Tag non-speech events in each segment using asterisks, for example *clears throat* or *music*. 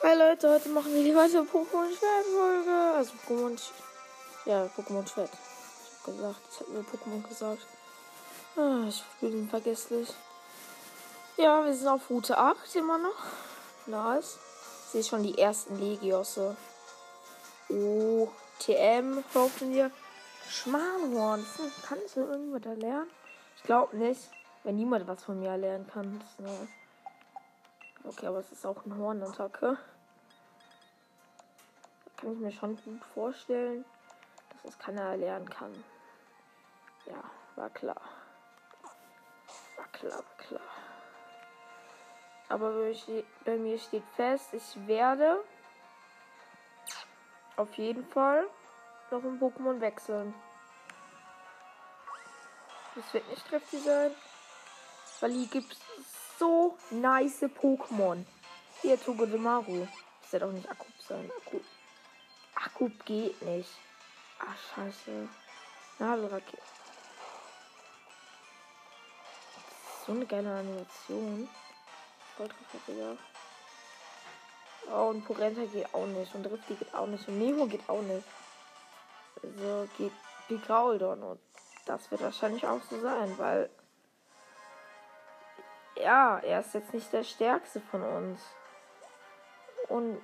Hi Leute, heute machen wir die weitere Pokémon Schwert-Folge. Also Pokémon. Ja, Pokémon Schwert. Ich hab gesagt, ich hab mir Pokémon gesagt. Ah, ich bin vergesslich. Ja, wir sind auf Route 8 immer noch. Nice. Ich sehe schon die ersten Legiosse. Oh, TM, hoffen wir. Schmalhorn. Hm, Kann ich irgendwas da lernen? Ich glaube nicht. Wenn niemand was von mir lernen kann. Das ist eine Okay, aber es ist auch eine Hornattacke. Kann ich mir schon gut vorstellen, dass das keiner lernen kann. Ja, war klar. War klar, war klar. Aber bei mir steht fest, ich werde auf jeden Fall noch ein Pokémon wechseln. Das wird nicht kräftig sein. Weil hier gibt es so nice Pokémon. Hier Togedemaru. Das wird auch nicht Akkup sein. Akkup. Akkup geht nicht. Ach, scheiße. Nadelrakete. So eine geile Animation. Goldrakete, Oh, und Porenta geht auch nicht. Und Drifty geht auch nicht. Und Nemo geht auch nicht. Also geht Pigraudon. Und das wird wahrscheinlich auch so sein, weil ja, er ist jetzt nicht der stärkste von uns. Und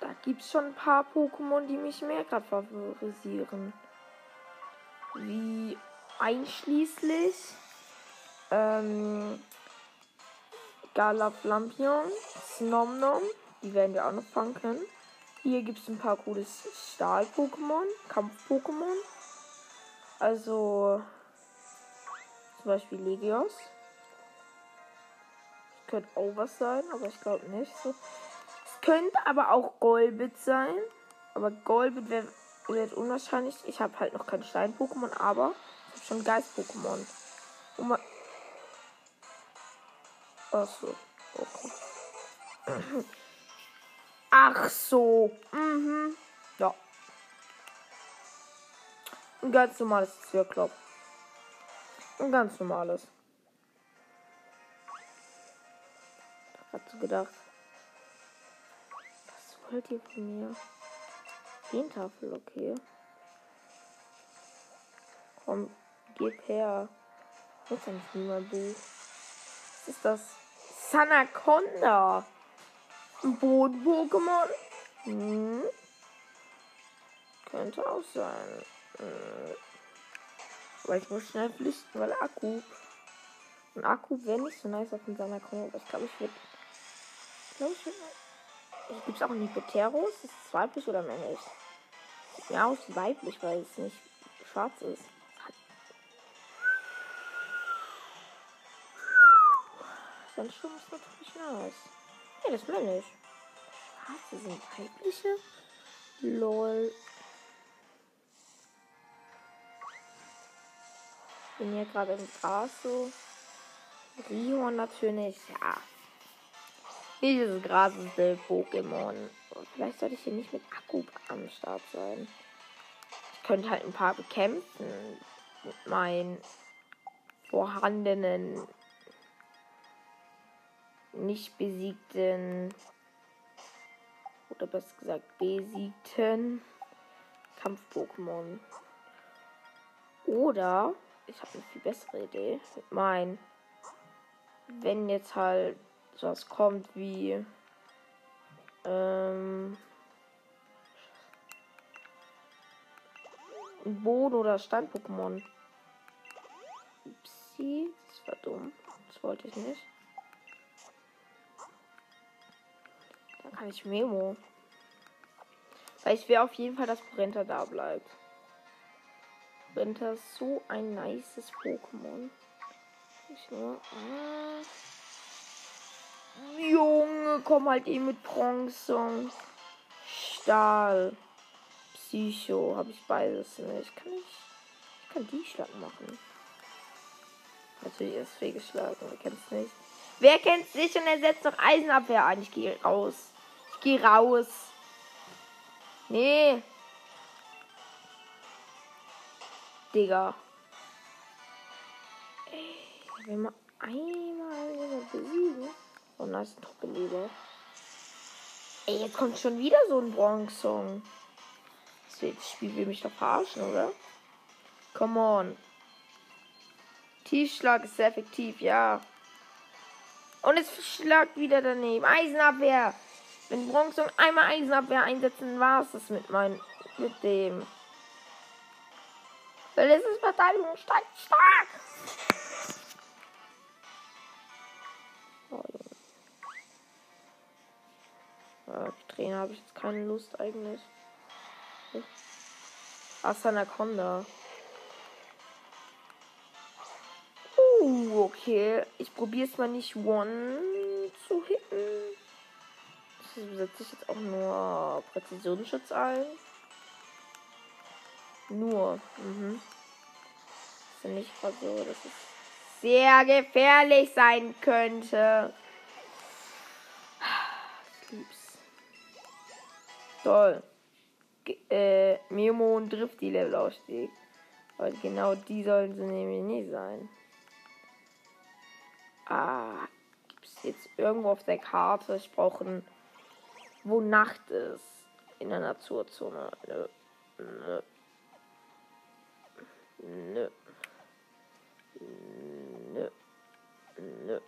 da gibt es schon ein paar Pokémon, die mich mehr gerade favorisieren. Wie einschließlich ähm, Galaflampion, Snomnom, die werden wir auch noch fangen können. Hier gibt es ein paar coole Stahl-Pokémon, Kampf-Pokémon. Also zum Beispiel Legios könnte auch sein, aber ich glaube nicht. So. Es könnte aber auch Golbit sein. Aber Golbit wird, wird unwahrscheinlich. Ich habe halt noch kein Stein-Pokémon, aber ich habe schon Geist-Pokémon. Ach so. Okay. *clears throat* Ach so. Mhm. Ja. Ein ganz normales Zirklop. Ein ganz normales. Hat so gedacht. Was wollt ihr von mir? Gentafel, okay. Komm, gib her. Muss ja nicht niemand Buch. Was ist das? Sanaconda. Ein Boden-Pokémon? Hm. Könnte auch sein. Hm. Aber ich muss schnell flüchten, weil Akku. Und Akku wäre nicht so nice auf dem Sanaconda. Aber ich glaube, ich würde. Gibt es auch einen Hypoteros? Ist es weiblich oder männlich? Ja, aus weiblich, weil es nicht schwarz ist. Sein Sturm ist natürlich nice. Ja, das ist männlich. Schwarze sind weibliche? Lol. Bin hier gerade im Gras so. Rihorn natürlich, ja. Dieses graseste Pokémon. Vielleicht sollte ich hier nicht mit Akku am Start sein. Ich könnte halt ein paar bekämpfen. Mit meinen vorhandenen, nicht besiegten oder besser gesagt besiegten Kampf-Pokémon. Oder ich habe eine viel bessere Idee. Mit meinen, wenn jetzt halt sowas kommt wie ähm, Boden- oder Stein-Pokémon. Upsi, das war dumm. Das wollte ich nicht. Dann kann ich Memo. Weil ich will auf jeden Fall, dass Brenta da bleibt. Brenta ist so ein nices Pokémon. Ich nur. Ah. Junge, komm halt eben mit Bronze. Stahl. Psycho. Habe ich beides nicht. Kann ich. Ich kann die Schlag machen. Natürlich ist fehlgeschlagen. Wer kennt's nicht? Wer kennt's nicht und er setzt noch Eisenabwehr ein? Ich gehe raus. Ich gehe raus. Nee. Digga. Ey, wenn man einmal besiegen. Oh, nice Trophäe. Ey, jetzt kommt schon wieder so ein Bronx-Song. Das Spiel will mich doch verarschen, oder? Come on. Tiefschlag ist sehr effektiv, ja. Und es schlagt wieder daneben. Eisenabwehr. Wenn Bronze einmal Eisenabwehr einsetzen, war es das mit meinem mit dem. Weil es ist Verteidigung stark stark. Ja, die Trainer habe ich jetzt keine Lust eigentlich. Asanaconda. Uh, okay. Ich probiere es mal nicht One zu hitten. Setze ich jetzt auch nur Präzisionsschutz ein. Nur. Mhm. Das ist nicht mal so, dass es sehr gefährlich sein könnte. Ich lieb's. Toll. G äh, Mimo und Drift die Levelaufstieg. Aber genau die sollen sie nämlich nicht sein. Ah, gibt es jetzt irgendwo auf der Karte? Ich brauche ein, wo Nacht ist. In der Naturzone. Nö. Nö. Nö. Nö. Nö.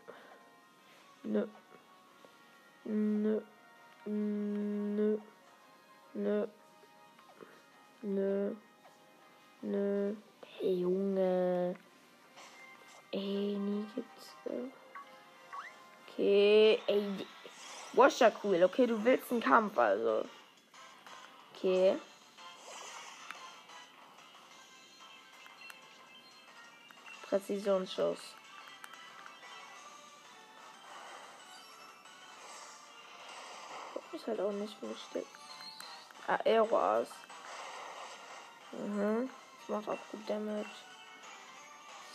Nö. Nö. Nö. Nö. Nö. Nö. Hey Junge. Ey, nie gibt's. Okay, ey. Washer cool. Okay, du willst einen Kampf, also. Okay. Präzisionsschuss. Ist halt auch nicht wichtig. Ah, Aero Mhm. Das macht auch gut Damage.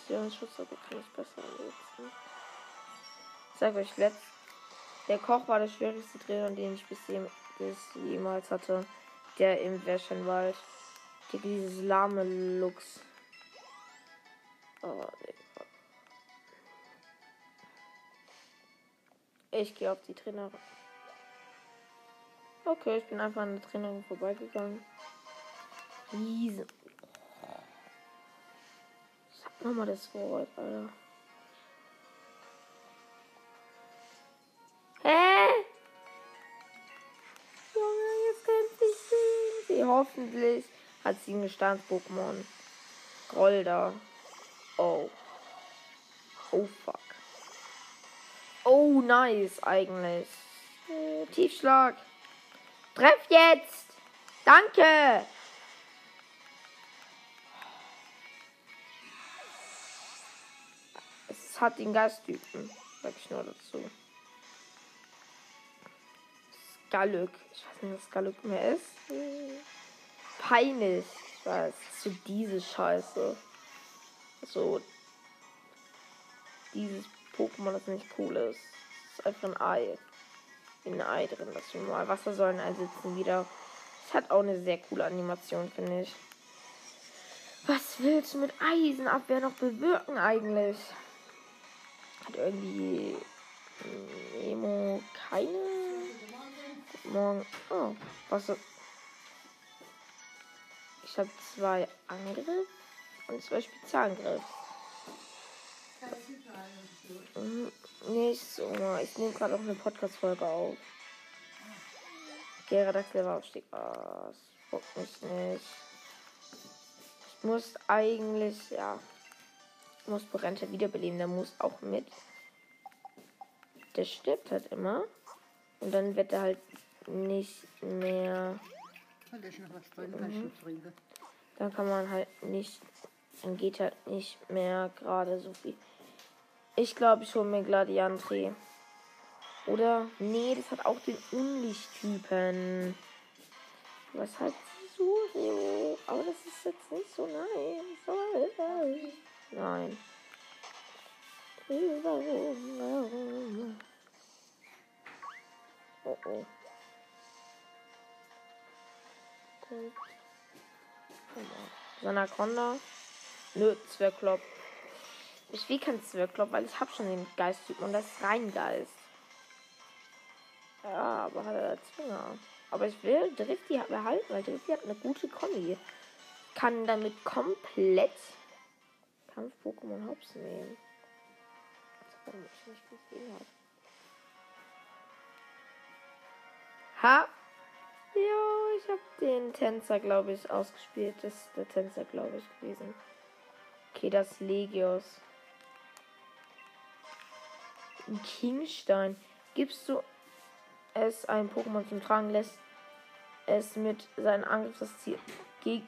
Präzisionsschutz, aber kann ich besser nutzen. Ich sag euch, letzt der Koch war der schwierigste Trainer, den ich bis, bis jemals hatte. Der im Wäschenwald. Dieses lahme Lux. Oh, nee. Ich gehe auf die Trainerin. Okay, ich bin einfach an der Trainerin vorbeigegangen. Riesen. Sag nochmal das Wort, Alter. Hä? Junge, jetzt kämpft ich sie. sie. Hoffentlich hat sie ein Bestands-Pokémon. Golda. Oh. Oh fuck. Oh, nice eigentlich. Äh, Tiefschlag. Treff jetzt. Danke. Es hat den Geisttypen. Sag ich nur dazu. Skaluk. Ich weiß nicht, was Skaluk mehr ist. Peinlich. Ich weiß. So diese Scheiße so dieses Pokémon, das nicht cool ist. Das ist einfach ein Ei. In Ei drin, das wir mal Wassersäulen einsetzen wieder. Das hat auch eine sehr coole Animation, finde ich. Was willst du mit Eisenabwehr noch bewirken eigentlich? Hat irgendwie Nemo keine. Morgen. Oh, was. Ich habe zwei Angriffe und zwei Spezialangriff. Mhm, nicht so. Ich nehme gerade auch eine Podcast-Folge auf. Geradax Level Aufstieg. Oh, das bockt mich nicht. Ich muss eigentlich, ja. Ich muss Berente wiederbeleben. Der muss auch mit. Der stirbt halt immer. Und dann wird er halt nicht mehr. Mhm. Dann kann man halt nicht dann geht halt nicht mehr gerade so viel. Ich glaube, ich hole mir Gladiantri. Oder? Nee, das hat auch den Unlichttypen. Was hat Surio? Aber das ist jetzt nicht so nice. Nein. Oh oh. Sanaconda. Nö, Zwergklopp. Ich will kein Zwergklopp, weil ich habe schon den Geisttypen und das ist rein Geist. Ja, aber hat er Zwinger. Aber ich will Drifty behalten, weil Drifty hat eine gute Kombi. Kann damit komplett Kampf-Pokémon Hops nehmen. Das war ich nicht gesehen habe. Ha! Ja, ich habe den Tänzer, glaube ich, ausgespielt. Das ist der Tänzer, glaube ich, gewesen. Okay, das Legios. Kingstein. Gibst du es ein Pokémon zum Tragen lässt, es mit seinem Angriff das Ziel ge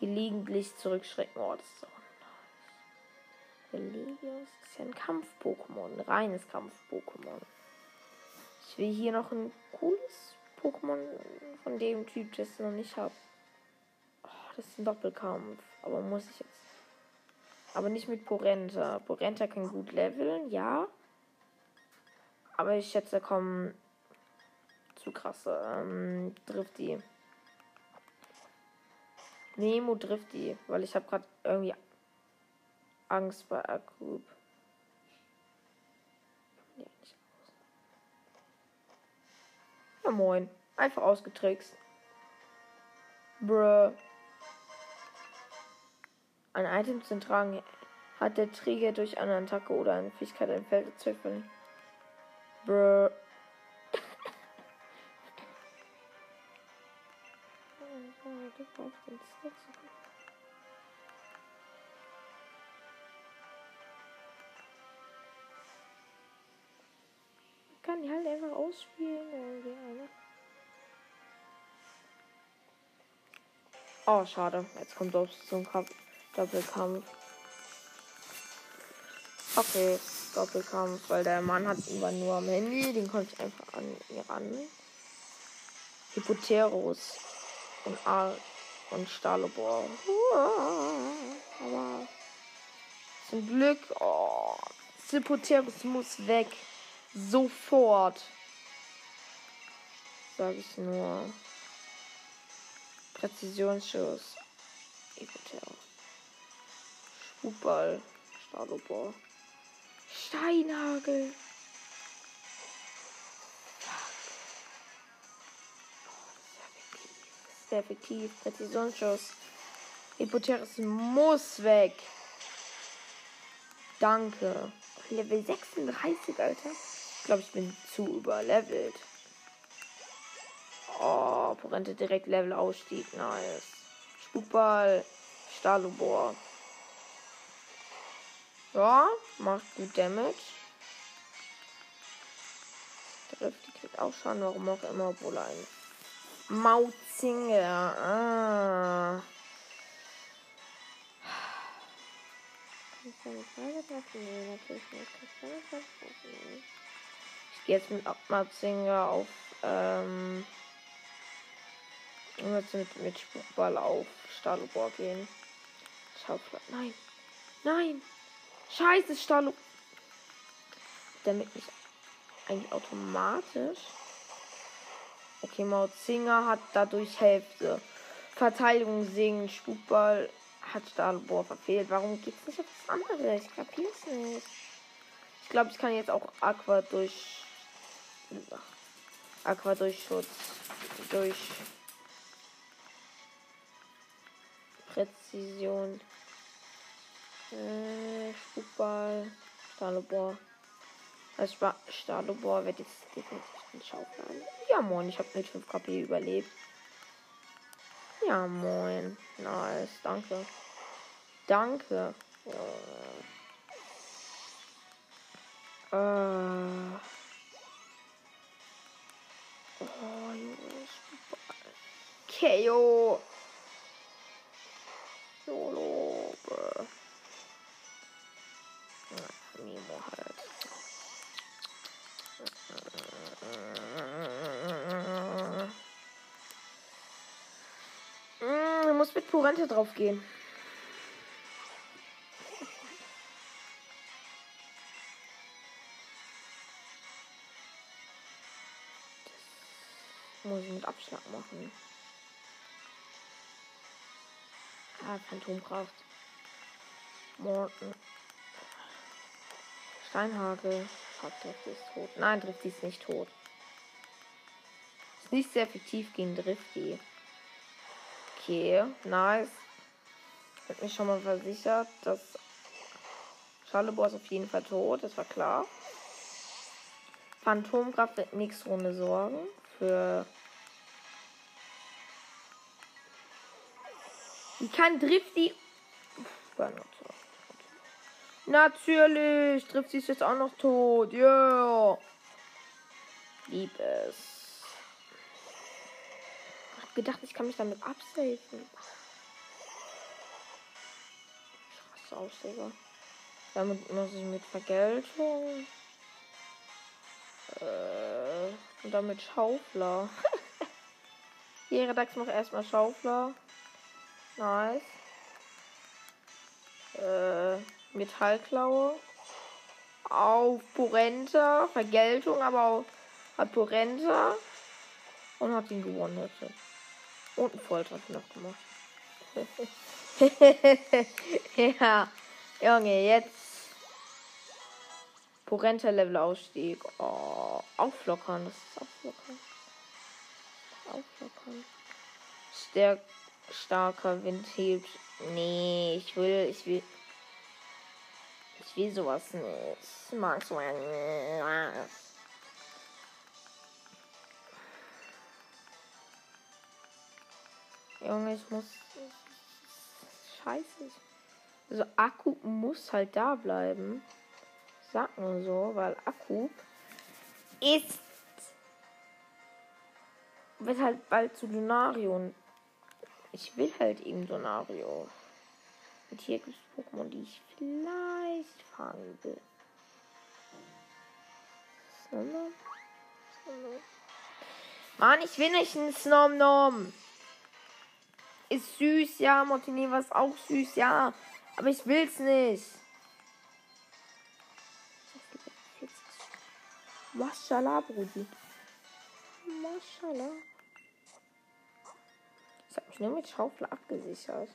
gelegentlich zurückschrecken. Oh, das ist so nice. Der Legios ist ja ein Kampf-Pokémon, ein reines Kampf-Pokémon. Ich will hier noch ein cooles Pokémon von dem Typ, das ich noch nicht habe. Oh, das ist ein Doppelkampf, aber muss ich jetzt. Aber nicht mit Porenta. Porenta kann gut leveln, ja. Aber ich schätze, kommen zu krasse ähm, Drifty. Nemo Drifty, weil ich habe gerade irgendwie Angst bei Akub. Ja moin, einfach ausgetrickst. Bruh. Ein Item zu tragen hat der Träger durch eine Attacke oder eine Fähigkeit ein Feld erzeugt. Bruh. Suchen. Man kann die halt einfach ausspielen. Irgendwie, Oh, schade. Jetzt kommt es zum Kampf. Doppelkampf. Okay, Doppelkampf, weil der Mann hat immer nur am Handy. Den konnte ich einfach an ihr ran. Hypoteros und A und Stahlobor. Aber zum Glück. Oh, Hypoterus muss weg. Sofort. Sag ich nur. Präzisionsschuss. Hypoterus. Spukball. Stahlobor. Steinhagel. sehr effektiv. Präzisionsschuss. Hypoteris muss weg. Danke. Level 36, Alter. Ich glaube, ich bin zu überlevelt. Oh, Porente direkt Level Ausstieg. Nice. Spukball. Stahlobor. Ja, macht gut Damage. Trifft, die kriegt auch Schaden, warum auch immer, obwohl ein Mauzinger. Ah. Ich gehe jetzt mit Mauzinger auf. Ähm, jetzt mit, mit Spukball auf Stahlobor gehen. Schaufel. Nein. Nein. Scheiße, Stahlobor. Damit nicht eigentlich automatisch. Okay, Mauzinger hat dadurch Hälfte. Verteidigung singen, Spukball hat Stahlbohr verfehlt. Warum geht's nicht auf das andere? Ich kapier's nicht. Ich glaube, ich kann jetzt auch Aqua durch. Aqua durch Schutz. Durch. Präzision. Äh, Spukball. Stahlbohr. Also Stahlbohr wird jetzt definitiv den Schauplan. Ja, moin, ich habe mit 5 KP überlebt. Ja, moin. Nice, danke. Danke. Ja. Äh. Oh, Junge, KO. Solo. Mm, muss mit Purente drauf gehen. Muss ich mit Abschlag machen. Ah, Phantomkraft. Morten. Steinhagel. Fuck, ist tot. Nein, Drift ist nicht tot. Nicht sehr effektiv gegen Drifty. Okay, nice. Hat mich schon mal versichert, dass Schalebohr ist auf jeden Fall tot, das war klar. Phantomkraft wird nächste Runde sorgen für. Wie kann Drifty. Natürlich, Drifty ist jetzt auch noch tot. Yeah. Lieb es. Ich gedacht, ich kann mich damit absafen. Krass aus, Digga. Damit muss ich mit Vergeltung. Äh, und damit Schaufler. *laughs* Hier, Dax macht erstmal Schaufler. Nice. Äh, Metallklaue. Auf Porenta. Vergeltung, aber auch hat Porenta. Und hat ihn gewonnen heute. Und einen Volltreffer noch gemacht. *laughs* ja. Junge, jetzt Porenta Level Ausstieg. Oh, auflockern. Das ist auflockern. Auflockern. Stärk starker Wind hebt. Nee, ich will, ich will. Ich will sowas nicht. Ich mag so ein. Junge, ich muss. Scheiße. Also Akku muss halt da bleiben sag nur so, weil Akku ist. wird halt bald zu Lunario und ich will halt eben Lunario. Und hier gibt es Pokémon, die ich vielleicht fangen will. Mann, ich will nicht einen Snom Nom. Ist süß, ja. Montenegro ist auch süß, ja. Aber ich will's nicht. Maschallah, Brudi. Maschallah. Ich habe mich nur mit Schaufel abgesichert.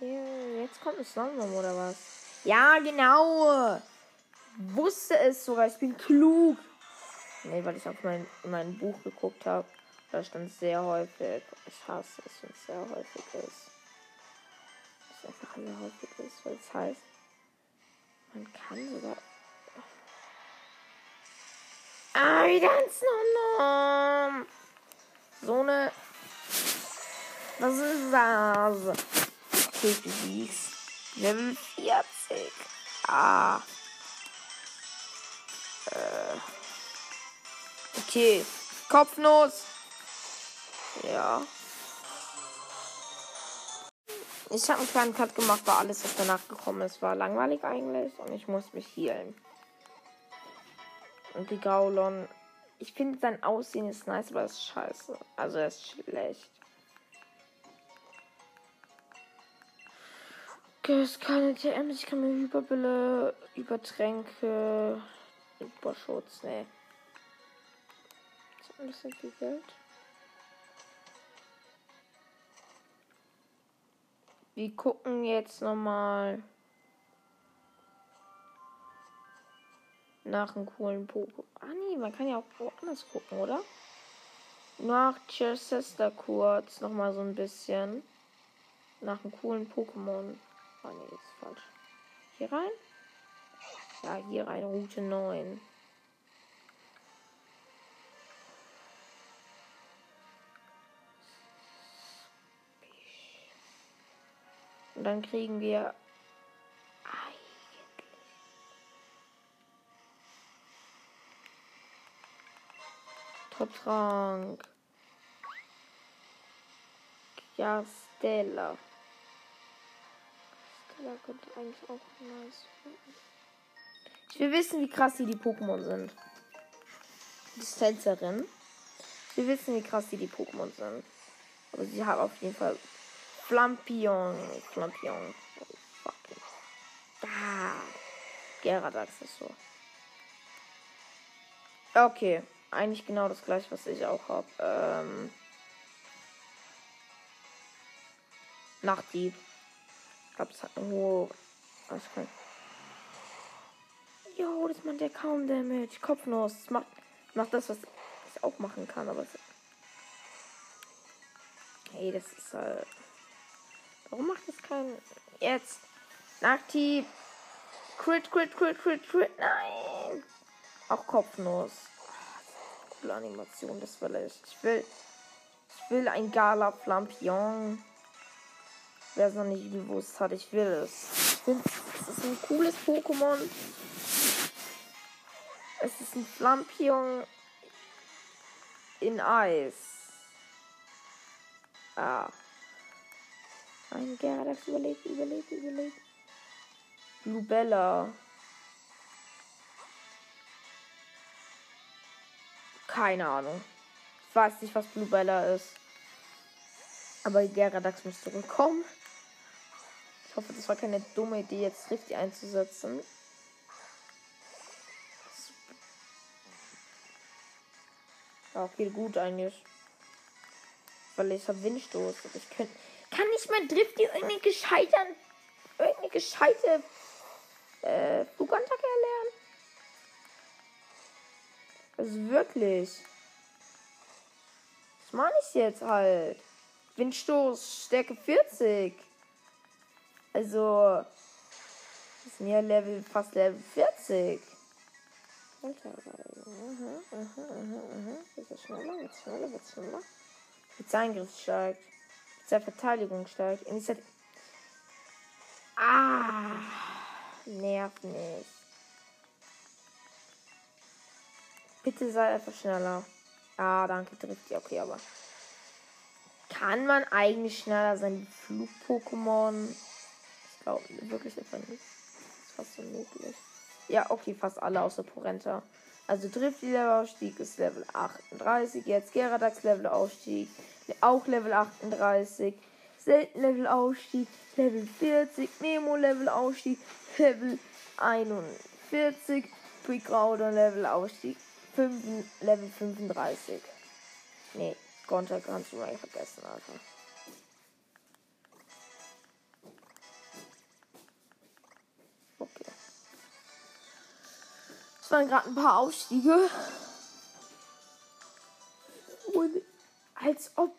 Jetzt kommt ein Sonnenbaum oder was? Ja, genau. Wusste es sogar. Ich bin klug. Nee, weil ich auf mein, mein Buch geguckt habe. Da stand sehr häufig. Ich hasse es, wenn es sehr häufig ist einfach sehr häufig ist, weil es heißt, man kann sogar. Ah, wieder ein Snownom! So eine. Was ist das? Okay, du siehst. Level 40. Ah. Äh. Okay. Kopfnuss. Ja. Ich habe einen kleinen Cut gemacht, weil alles, was danach gekommen ist, war langweilig eigentlich. Und ich muss mich healen. Und die Gaulon. Ich finde sein Aussehen ist nice, aber ist scheiße. Also er ist schlecht. Okay, es keine TMs, ich kann mir Überbille, Übertränke, Überschutz, ne. Alles so viel Geld. Wir gucken jetzt nochmal nach einem coolen Pokémon. Ah nee, man kann ja auch woanders gucken, oder? Nach Chester kurz nochmal so ein bisschen. Nach einem coolen Pokémon. Ah nee, ist falsch. Hier rein? Ja, hier rein, Route 9. Und dann kriegen wir Top-Trank. Ja, Stella. Stella könnte eigentlich auch nice werden. Ich will wissen, wie krass die, die Pokémon sind. Die Tänzerin. Wir wissen, wie krass die, die Pokémon sind. Aber sie hat auf jeden Fall Flampion. Flampion. Fucking. Da. Geradax ist so. Okay. Eigentlich genau das gleiche, was ich auch habe. Ähm. Nachtdieb. Ich glaube, es hat eine hohe. Was kann Jo, das macht ja kaum Damage. Kopfnuss. Das macht, macht das, was ich auch machen kann, aber. Hey, das ist halt. Warum macht das kein. Jetzt. Aktiv. Crit, crit, crit, crit, crit. Nein. Auch Kopfnuss. Coole Animation, das will ich. Ich will. Ich will ein Gala Flampion. Wer es noch nicht gewusst hat, ich will es. Es ist ein cooles Pokémon. Es ist ein Flampion in Eis. Ah. Ein Gyarados überlebt, überlebt, überlebt. Lubella. Keine Ahnung. Ich weiß nicht, was Bluebella ist. Aber Gyarados muss zurückkommen. Ich hoffe, das war keine dumme Idee, jetzt richtig einzusetzen. Ja, geht gut eigentlich. Weil ich habe Windstoß. Ich könnte. Kann nicht mal Drift irgendeine gescheite. Irgendeine gescheite. Äh, Flugattacke erlernen? Also wirklich. Was meine ich jetzt halt? Windstoß, Stärke 40. Also. Das sind ja Level, fast Level 40. Alter, aha, aha, aha, aha. Wird schneller, wird schneller, wird schneller. Spezialangriff steigt. Spezialverteidigung steigt. Initiative. Ah, nervt nicht. Bitte sei einfach schneller. Ah, danke, trifft die. Okay, aber. Kann man eigentlich schneller sein Flug-Pokémon? Ich glaube wirklich einfach nicht. Ist fast unmöglich. Ja, okay, fast alle außer Porenta. Also Drift-Level-Aufstieg ist Level 38. Jetzt Geradax Level-Aufstieg. Auch Level 38. Selten-Level-Aufstieg. Level 40. Memo-Level-Aufstieg. Level 41. Quick-Rauder Level-Aufstieg. Level 35. Nee, Gonta kannst du mal vergessen, Alter. Okay. Es waren gerade ein paar Aufstiege. Und als ob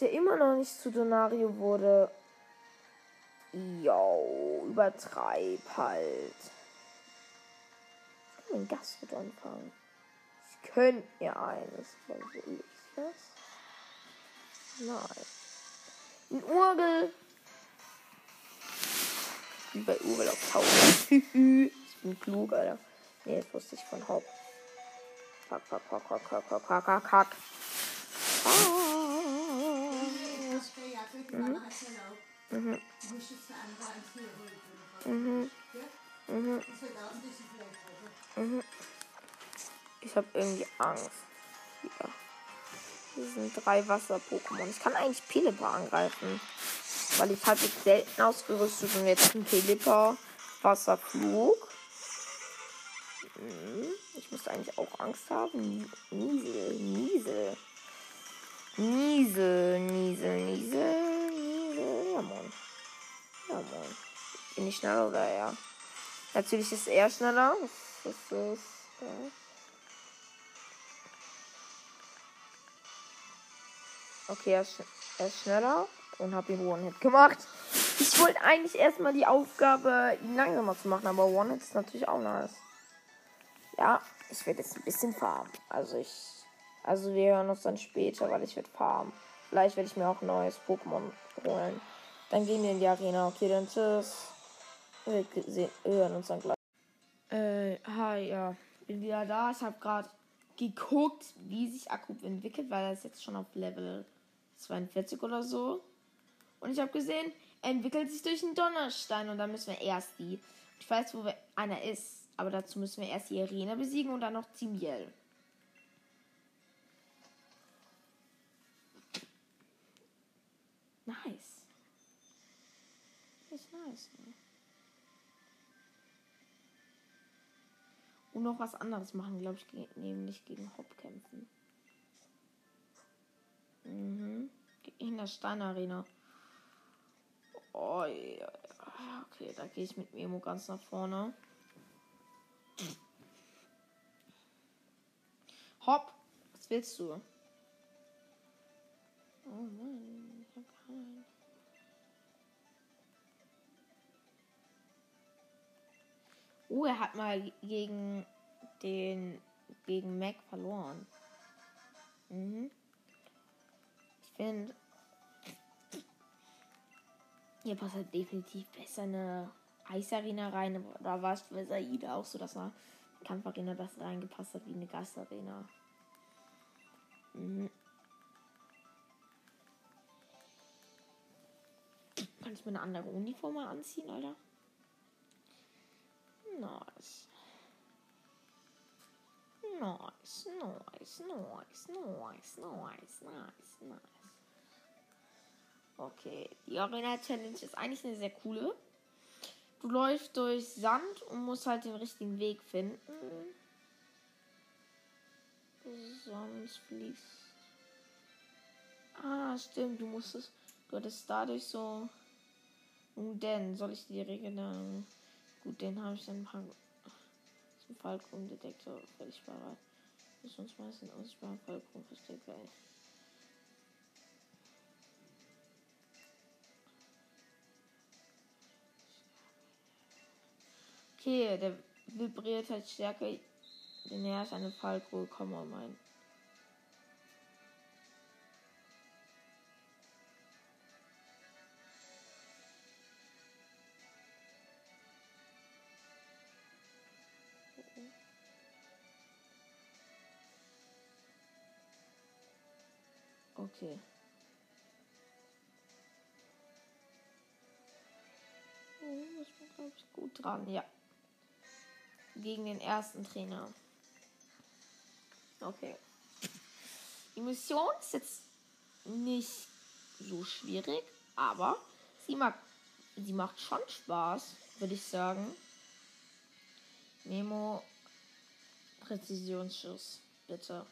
der immer noch nicht zu Donario wurde. Yo, übertreib halt. Ich kann den Gast mit anfangen. Ich könnte mir eines. Was will ich das? Nein. Ein Urgel. Wie bei Urgel auf Tausend. *laughs* ich bin klug, Alter. Nee, das wusste ich von Haupt. Kack, kack, kack, kack, kack, kack, kack, kack, Mhm. Mhm. Mhm. Ich habe irgendwie Angst. Hier. Hier sind drei Wasser-Pokémon. Ich kann eigentlich Pelepa angreifen. Weil ich jetzt selten ausgerüstet und jetzt ein Pelepa Wasserflug. Ich müsste eigentlich auch Angst haben. Niesel, Niesel. Niesel, Niesel, Niesel, Niesel. Ja, Mann. Ja, Mann. Bin ich schneller oder ja? Natürlich ist er schneller. Das ist, ja. Okay, er ist, er ist schneller und habe ihn One-Hit gemacht. Ich wollte eigentlich erstmal die Aufgabe, ihn langsamer zu machen, aber One-Hit ist natürlich auch nice. Ja, ich werde jetzt ein bisschen farmen. Also ich. Also wir hören uns dann später, weil ich werde farmen. Vielleicht werde ich mir auch ein neues Pokémon holen. Dann gehen wir in die Arena. Okay, dann tschüss. Wir hören uns dann gleich. Äh, hi, ja. Bin wieder da. Ich habe gerade geguckt, wie sich Akku entwickelt, weil er ist jetzt schon auf Level 42 oder so. Und ich habe gesehen, er entwickelt sich durch einen Donnerstein und dann müssen wir erst die. Ich weiß, wo einer ist. Aber dazu müssen wir erst die Arena besiegen und dann noch Zimiel. Nice. Ist nice. Ne? Und noch was anderes machen, glaube ich, nämlich gegen Hop kämpfen. Mhm. In der Steinarena. Oh, ja. Okay, da gehe ich mit Memo ganz nach vorne. Hopp. Was willst du? Oh Mann, Oh, er hat mal gegen den gegen Mac verloren. Mhm. Ich finde, hier passt halt definitiv besser eine Eisarena rein. Da war es bei Saida auch so, dass eine Kampfarena besser reingepasst hat wie eine Gastarena. Mhm. Kann ich mir eine andere Uniform mal anziehen, Alter? Nice. Nice, nice, nice, nice, nice, nice, nice. Okay, die Arena Challenge ist eigentlich eine sehr coole. Du läufst durch Sand und musst halt den richtigen Weg finden. Sonst fließt. Ah, stimmt, du musstest. Du hattest dadurch so. Nun denn, soll ich die Regeln dann. Gut, den habe ich dann ein paar. Zum Fallgrunddetektor völlig bereit. Ist uns meistens unsichtbaren Fallgrund versteckt gleich. Okay, der vibriert halt stärker, je näher ich an eine Fallgrube komme, mein. Okay. Oh, ich bin, glaube ich, gut dran, ja. Gegen den ersten Trainer. Okay. Die Mission ist jetzt nicht so schwierig, aber sie, mag, sie macht schon Spaß, würde ich sagen. Memo Präzisionsschuss, bitte.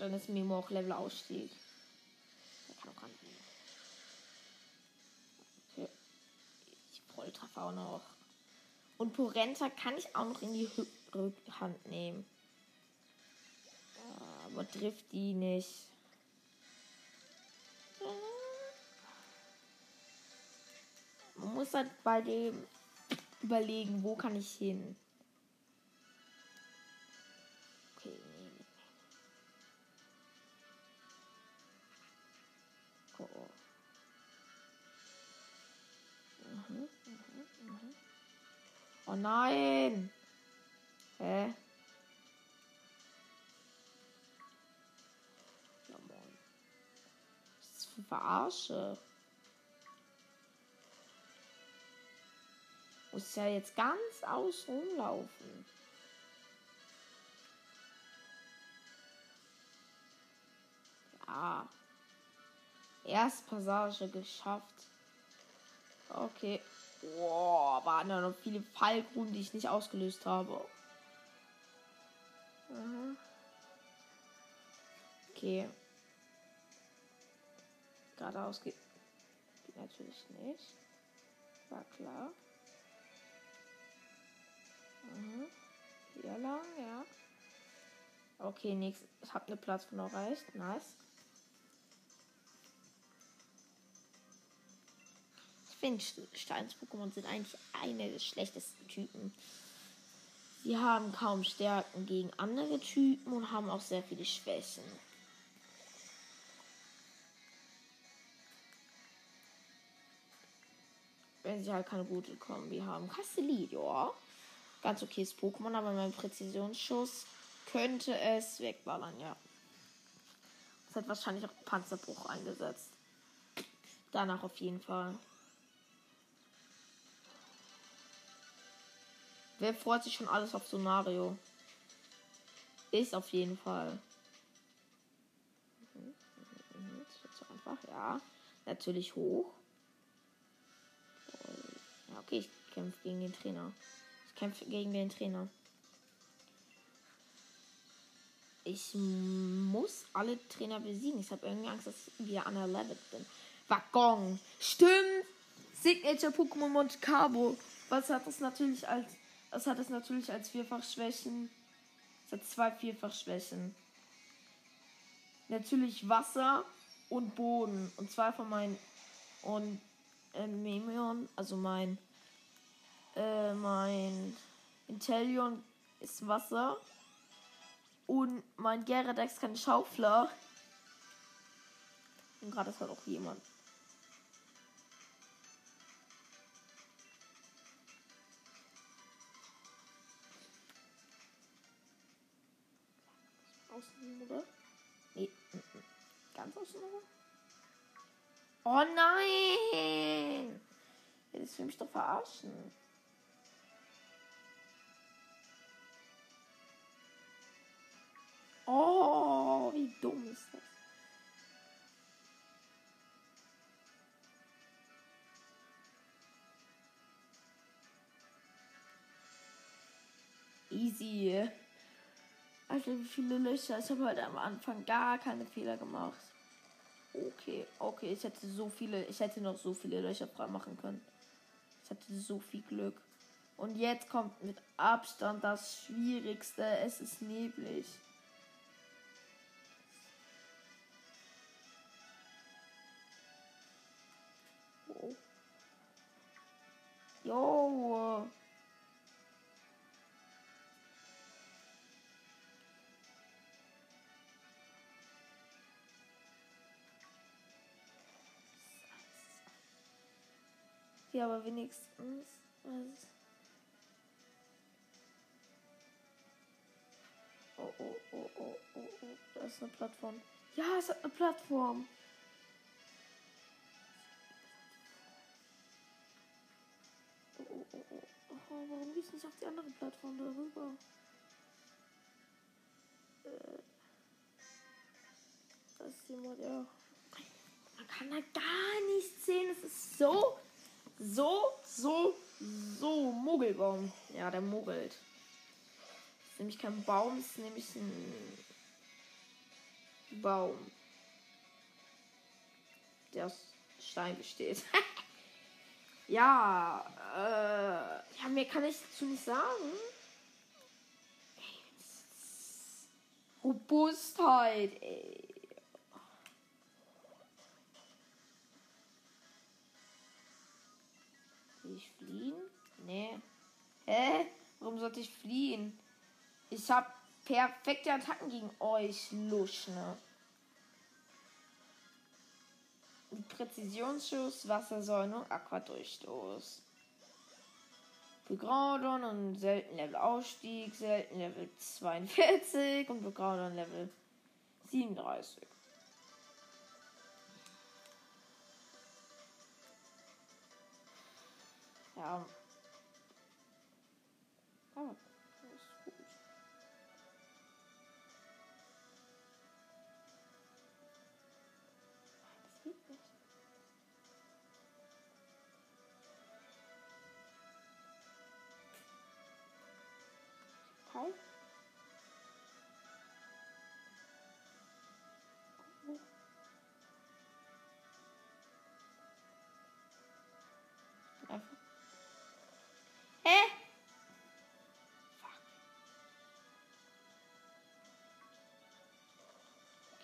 Dann ist Memo auch Level Ausstieg. Okay. Ich Volltreffer auch noch. Und Porenta kann ich auch noch in die Rückhand nehmen. Aber trifft die nicht. Man muss halt bei dem überlegen, wo kann ich hin. Oh nein! Hä? Ja, moin. Ist das für Verarsche? Muss ja jetzt ganz aus rumlaufen. Ja. Erste Passage geschafft. Okay. Boah, waren da noch viele Fallgruben, die ich nicht ausgelöst habe. Mhm. Okay. Geradeaus geht, geht natürlich nicht. War klar. Mhm. Hier lang, ja. Okay, nächstes. Ich habe eine Platz von erreicht. Nice. Ich finde, Steins-Pokémon sind eigentlich eine der schlechtesten Typen. Sie haben kaum Stärken gegen andere Typen und haben auch sehr viele Schwächen. Wenn sie halt keine gute Kombi haben. Castellit, ja. Ganz okayes Pokémon, aber mein Präzisionsschuss könnte es wegballern, ja. Es hat wahrscheinlich auch Panzerbruch eingesetzt. Danach auf jeden Fall. Wer freut sich schon alles auf Sonario? Ist auf jeden Fall. So einfach, ja. Natürlich hoch. Ja, okay, ich kämpfe gegen den Trainer. Ich kämpfe gegen den Trainer. Ich muss alle Trainer besiegen. Ich habe irgendwie Angst, dass ich wieder an der Level bin. Waggon. Stimmt. Signature Pokémon Monte Carlo. Was hat das natürlich als es hat es natürlich als Vierfachschwächen. Es hat zwei Vierfachschwächen. Natürlich Wasser und Boden. Und zwei von meinen. Und äh, Memion, also mein. Äh, mein Intellion ist Wasser. Und mein Gyaradex kann Schaufler. Und gerade ist halt auch jemand. Ganz außen, oder? Oh nein! Das will mich doch verarschen. Oh, wie dumm ist das? Easy. Alter, wie viele Löcher. Ich habe halt am Anfang gar keine Fehler gemacht. Okay, okay, ich hätte so viele, ich hätte noch so viele Löcher frei machen können. Ich hatte so viel Glück. Und jetzt kommt mit Abstand das Schwierigste. Es ist neblig. Oh. Jo. Ja, aber wenigstens. Was? Oh, oh, oh, oh, oh, oh. Da ist eine Plattform. Ja, es hat eine Plattform. Oh, oh, oh, oh. oh warum gehst du nicht auf die andere Plattform darüber? Äh. Das ist jemand, ja. Man kann da gar nichts sehen. Es ist so so, so, so. Mogelbaum. Ja, der mogelt. Das ist nämlich kein Baum, ist nämlich ein Baum. Der aus Stein besteht. *laughs* ja, äh, ja, mehr kann ich dazu nicht sagen. Robustheit, ey. Nee. Hä? Warum sollte ich fliehen? Ich hab perfekte Attacken gegen euch, Luschne. Präzisionsschuss, Wassersäule und Aquadurchstoß. Begraudon und selten Level Ausstieg, selten Level 42 und Begraudon Level 37. Ja. Ah,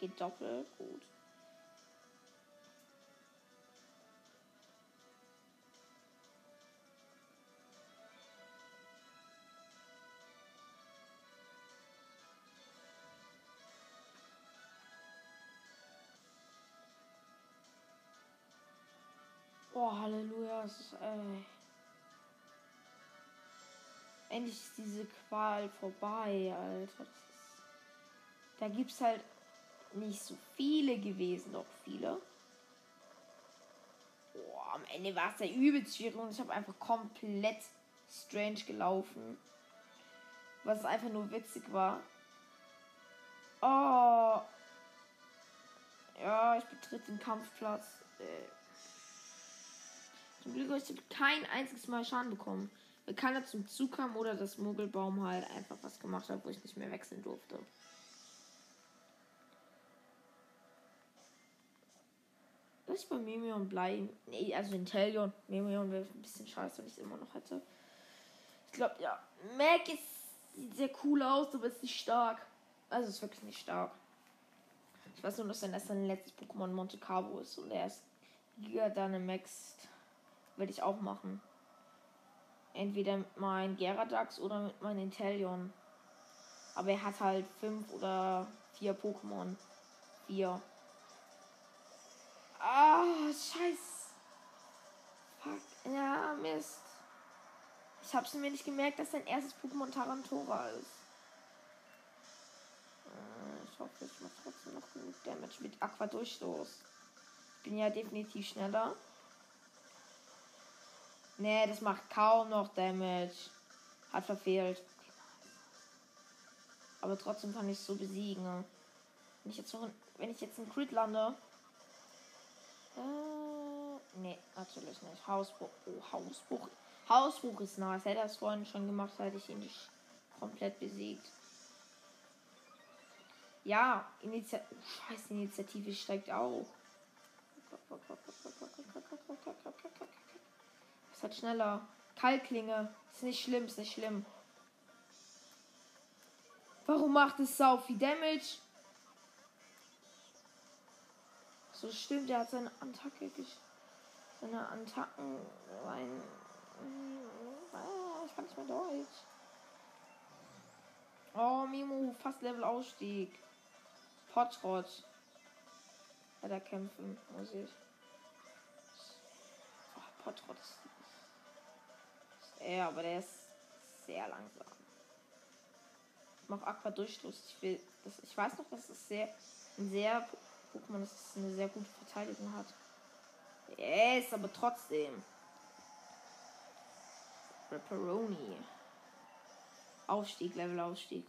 Geht doppelt. Gut. Oh, Halleluja. Es ist, äh endlich ist diese Qual vorbei, Alter. Da gibt's halt nicht so viele gewesen, doch viele. Boah, am Ende war es ja übelst schwierig und ich habe einfach komplett strange gelaufen. Was einfach nur witzig war. Oh. Ja, ich betritt den Kampfplatz. Äh. Zum Glück habe ich kein einziges Mal Schaden bekommen. Weil keiner zum Zug kam oder das Mogelbaum halt einfach was gemacht hat, wo ich nicht mehr wechseln durfte. Ich bei Mimion bleiben. Nee, also Intellion. Mimion wäre ein bisschen scheiße, wenn ich es immer noch hätte. Ich glaube, ja. Mac ist, sieht sehr cool aus, aber ist nicht stark. Also ist wirklich nicht stark. Ich weiß nur, dass dann erst sein letztes Pokémon Monte Carlo ist und er ist Giga Dynamax. Werde ich auch machen. Entweder mit meinem Geradax oder mit meinem Intellion. Aber er hat halt fünf oder vier Pokémon. Vier. Ah, scheiß. Fuck. Ja, Mist. Ich hab's mir nicht gemerkt, dass sein erstes Pokémon Tarantora ist. Äh, ich hoffe, ich mache trotzdem noch genug Damage mit Aqua Durchstoß. Ich bin ja definitiv schneller. Nee, das macht kaum noch Damage. Hat verfehlt. Aber trotzdem kann ich es so besiegen. Wenn ich jetzt noch, wenn ich jetzt einen Crit lande. Äh, nee, natürlich nicht. Hausbruch. Oh, Hausbruch. Hausbruch ist nice. Hätte er es vorhin schon gemacht, hätte ich ihn nicht komplett besiegt. Ja, Initiative. Oh, scheiße, Initiative steigt auch. Es hat schneller. Kalklinge. Ist nicht schlimm, ist nicht schlimm. Warum macht es sau viel Damage? So stimmt, er hat seine Attacke seine Attacken sein. Ich kann nicht mehr Deutsch. Oh, Mimo, fast Level Ausstieg. Potrot. Weiter kämpfen, muss ich. Oh, Potrot ist ja, aber der ist sehr langsam. Ich mach Aqua Durchstoß. Ich will. Das, ich weiß noch, dass es sehr. Ein sehr. Pokémon, dass es eine sehr gute Verteidigung hat. Yes, aber trotzdem. Pepperoni. Aufstieg, Level Aufstieg.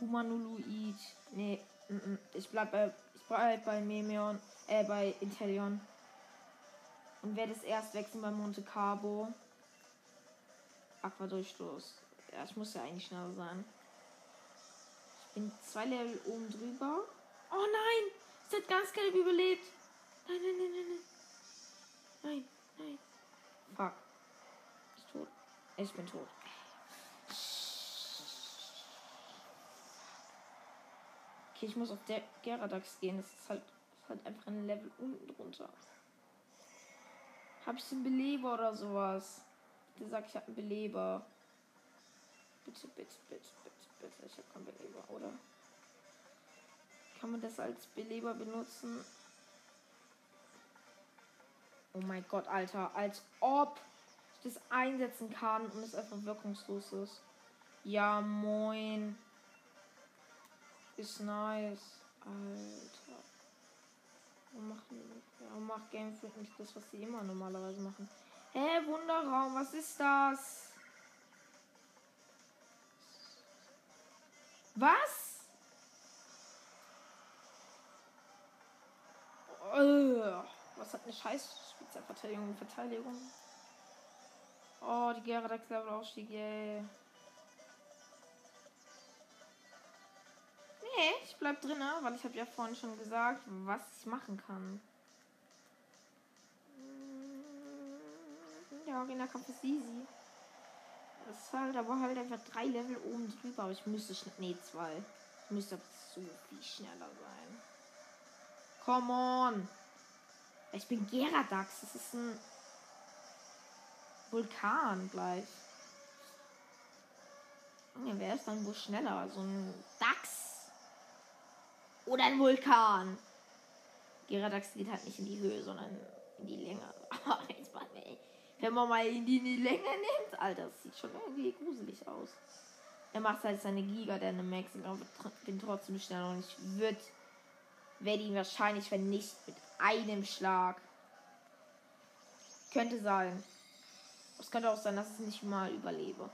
Humanuluid. Nee, m -m. ich bleib bei, ich bleib bei Memeon, äh, bei Intellion. Und werde es erst wechseln bei Monte Carlo. Aquadurchstoß. Ja, ich muss ja eigentlich schneller sein. Bin zwei Level oben drüber. Oh nein! Es hat ganz gelb überlebt. Nein, nein, nein, nein, nein. Nein, nein. Fuck. Bin tot. Ich bin tot. Okay, ich muss auf der Geradax gehen. Das ist halt, das ist halt einfach ein Level unten drunter. Habe ich einen Beleber oder sowas? Bitte sag, ich habe einen Beleber. Bitte, bitte, bitte, bitte, bitte. Ich habe keinen Beleber, oder? Kann man das als Beleber benutzen? Oh mein Gott, Alter. Als ob ich das einsetzen kann und es einfach wirkungslos ist. Ja, moin. Ist nice. Alter. Machen, ja, macht Game nicht das, was sie immer normalerweise machen. Hä, Wunderraum, was ist das? Was? Oh, was hat eine scheiß Spezialverteidigung Verteidigung? Oh, die Geradax Level Aufstieg, yay. Nee, ich bleib drin, weil ich habe ja vorhin schon gesagt, was ich machen kann. Der Arena-Kampf ist easy. Das ist halt aber halt einfach drei Level oben drüber. Aber ich müsste. Nee, zwei. Ich müsste so viel schneller sein. Come on! Ich bin Geradax. Das ist ein Vulkan gleich. Ja, wer ist dann wohl schneller? So ein Dachs? Oder ein Vulkan. Geradax geht halt nicht in die Höhe, sondern in die Länge. *laughs* Wenn man mal die, in die Länge nimmt, Alter, das sieht schon irgendwie gruselig aus. Er macht halt seine Giga, der eine Max, ich bin trotzdem schneller und ich würde werde ihn wahrscheinlich vernichten mit einem Schlag. Könnte sein. Es könnte auch sein, dass ich nicht mal überlebe.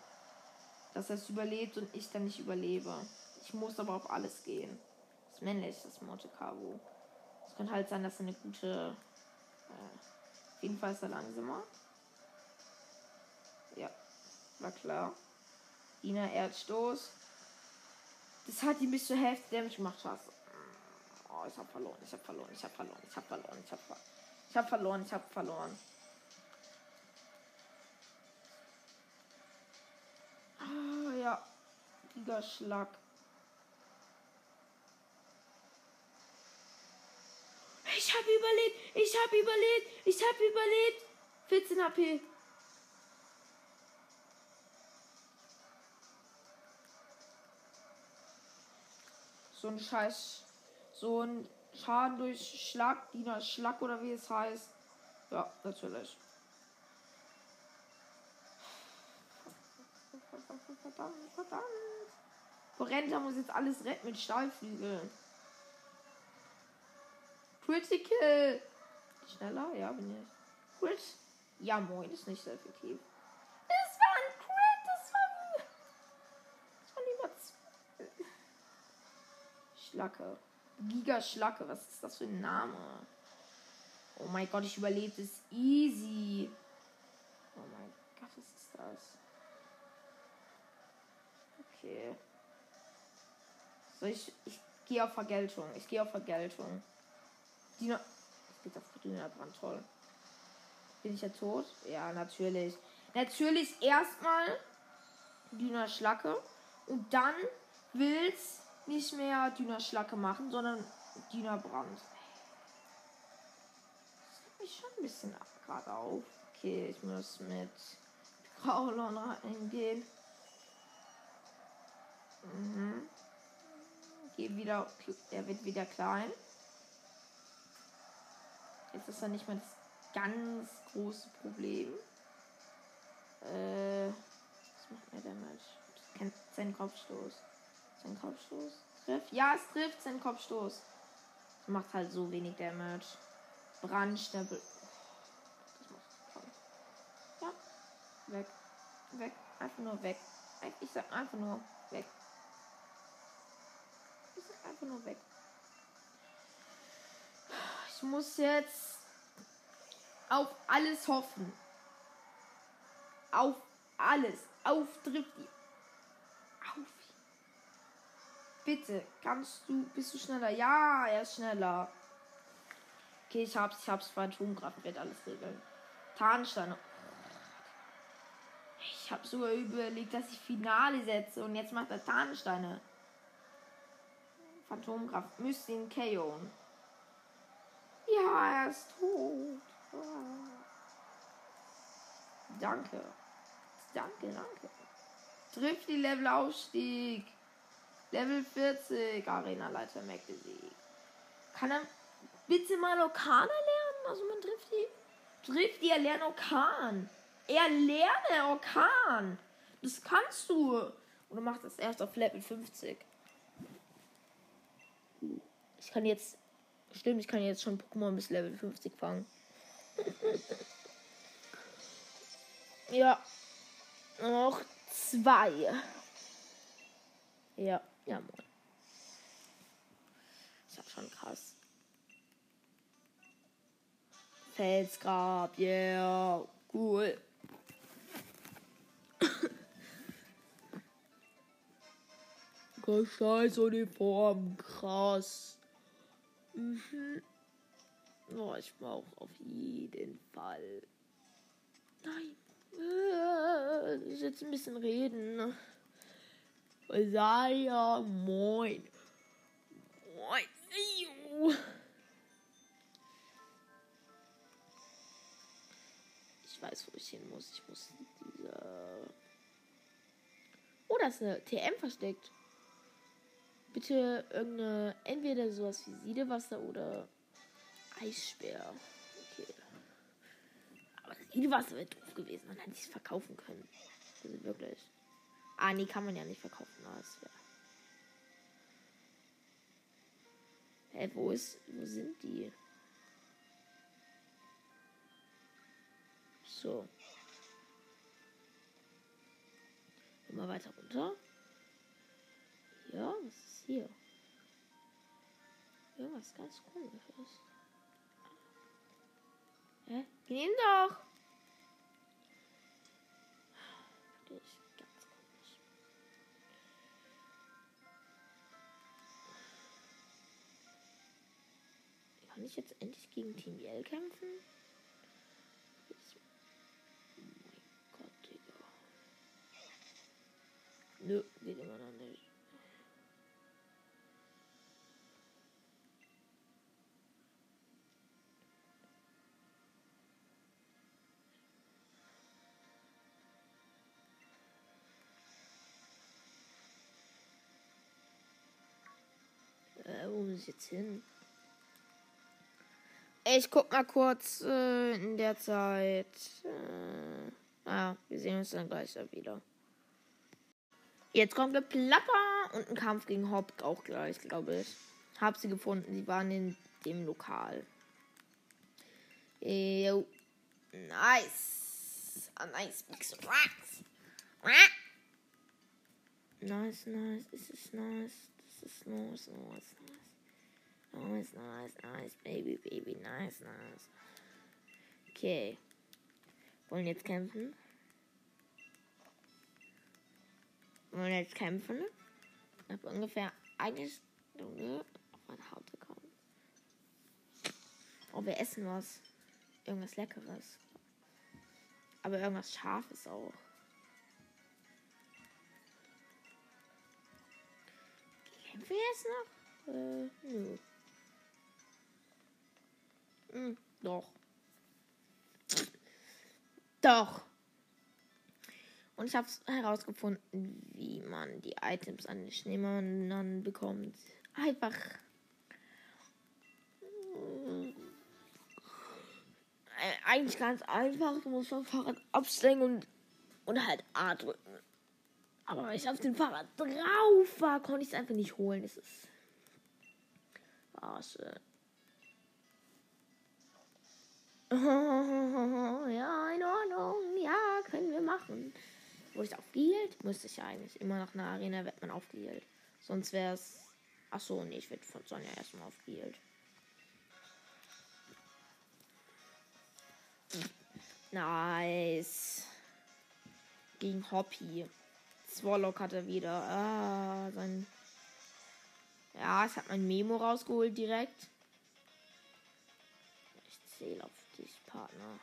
Dass er es überlebt und ich dann nicht überlebe. Ich muss aber auf alles gehen ist männlich, das Monte Carlo. Es könnte halt sein, dass er eine gute. Äh, auf jeden Fall ist er langsamer. War klar. Ina Erdstoß. Das hat ihm bis zur Hälfte Damage gemacht fast. Oh, ich hab verloren, ich hab verloren, ich hab verloren, ich hab verloren, ich hab verloren. Ich hab verloren, ich hab verloren. Ah, ja. Gigaschlag. Ich hab überlebt, ich hab überlebt, ich hab überlebt. 14 HP. So ein Scheiß. So ein Schaden durch Schlag, Diener Schlag oder wie es heißt. Ja, natürlich. Verdammt, verdammt. Porenta muss jetzt alles retten mit Stahlflügeln. Critical. Schneller? Ja, bin ich. Crit. Ja, moin, ist nicht so effektiv. Das war ein Crit, das war. Das war lieber. Schlacke. Giga Schlacke, was ist das für ein Name? Oh mein Gott, ich überlebe es easy. Oh mein Gott, was ist das? Okay. So, ich, ich gehe auf Vergeltung. Ich gehe auf Vergeltung. Dino. Es geht auf Dino-Brand, toll. Bin ich ja tot? Ja, natürlich. Natürlich erstmal Dünner Schlacke und dann will's nicht mehr Dünner Schlacke machen, sondern Dünner Brand. Das hat mich schon ein bisschen gerade auf. Okay, ich muss mit Graulon reingehen. Mhm. Geh wieder, er wird wieder klein. Jetzt ist er nicht mehr das ganz große Problem. Äh, was macht er Mensch? Sein Kopfstoß. Sein Kopfstoß. Trifft? Ja, es trifft sein Kopfstoß. Macht halt so wenig Damage. Brandstempel. Ja. Weg. Weg. Einfach nur weg. Ich sag einfach nur weg. Ich sag einfach nur weg. Ich muss jetzt auf alles hoffen. Auf alles. Auf. Auf. Bitte, kannst du, bist du schneller? Ja, er ist schneller. Okay, ich hab's, ich hab's. Phantomkraft wird alles regeln. Tarnsteine. Ich habe sogar überlegt, dass ich Finale setze und jetzt macht er Tarnsteine. Phantomkraft müsste ihn KO. Ja, er ist tot. Danke. Danke, danke. Trifft die Levelaufstieg. Level 40. Arena-Leiter Mac. Kann er bitte mal Okana lernen? Also man trifft die. Trifft die, er lernt Okan. Er lerne Orkan. Das kannst du. Und du machst das erst auf Level 50. Ich kann jetzt. Stimmt, ich kann jetzt schon Pokémon bis Level 50 fangen. ja. Noch zwei. Ja, ja, moin. Ist schon krass. Felsgrab, yeah. Cool. *coughs* Scheißuniform, krass. Mhm. Oh, ich brauche auf jeden Fall. Nein. Äh, jetzt ein bisschen reden. Saya, moin. Moin. Ich weiß, wo ich hin muss. Ich muss diese. Oh, da ist eine TM versteckt. Bitte irgendeine, entweder sowas wie Siedewasser oder Eissperr. Okay. Aber Siedewasser wäre doof gewesen, dann hätte es verkaufen können. Also wirklich. Ah, nee, kann man ja nicht verkaufen. Wäre. Hä, wo ist, wo sind die? So. Immer weiter runter. Ja, was ist hier? Irgendwas ganz komisches. Hä? Nimm doch! Kann ich jetzt endlich gegen Team Yell kämpfen? Nö, geht immer noch nicht. Äh, wo muss ich jetzt hin? Ich guck mal kurz äh, in der Zeit. Äh, ah, wir sehen uns dann gleich wieder. Jetzt kommt Geplapper und ein Kampf gegen Hopp auch gleich, glaube ich. Hab sie gefunden. Sie waren in dem Lokal. Yo. Nice. A nice big surprise. Nice, nice. This is nice. This is nice, nice, nice. Nice, nice, nice. Baby, baby. Nice, nice. Okay. Wollen jetzt kämpfen? Wollen jetzt kämpfen? Ich habe ungefähr eine Stunde auf mein Haut bekommen. Oh, wir essen was. Irgendwas Leckeres. Aber irgendwas Scharfes auch. Kämpfen wir jetzt noch? Äh, nö. Hm, doch. Doch. Und ich habe herausgefunden, wie man die Items an den Schneemann bekommt. Einfach. Äh, eigentlich ganz einfach. Du musst vom Fahrrad absteigen und, und halt A drücken. Aber ich auf dem Fahrrad drauf war, konnte ich es einfach nicht holen. Das ist. Arsche. *laughs* ja, in Ordnung. Ja, können wir machen. Wurde ich aufgehielt? Müsste ich ja eigentlich. Immer nach einer Arena wird man aufgehielt. Sonst wäre es. Achso, nee, ich werde von Sonja erstmal aufgehielt. Nice. Gegen Hoppy. Swallock hat er wieder. Ah, sein. Ja, ich habe mein Memo rausgeholt direkt. Ich zähle auf Partner.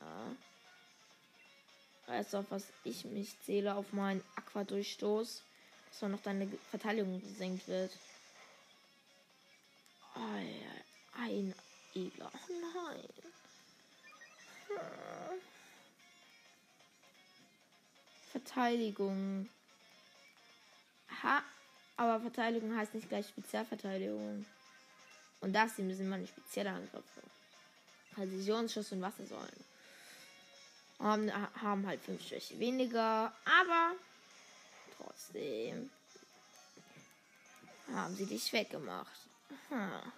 Ja. Weißt du, auf was ich mich zähle? Auf meinen Aqua-Durchstoß. Dass dann noch deine Verteidigung gesenkt wird. Ja. Ein Egler. Oh nein. Hm. Verteidigung. Ha. Aber Verteidigung heißt nicht gleich Spezialverteidigung. Und das hier sind meine spezielle Angriffe. Präzisionsschuss und Wassersäulen haben, haben halt fünf Schwäche weniger, aber trotzdem haben sie dich weggemacht. Hm.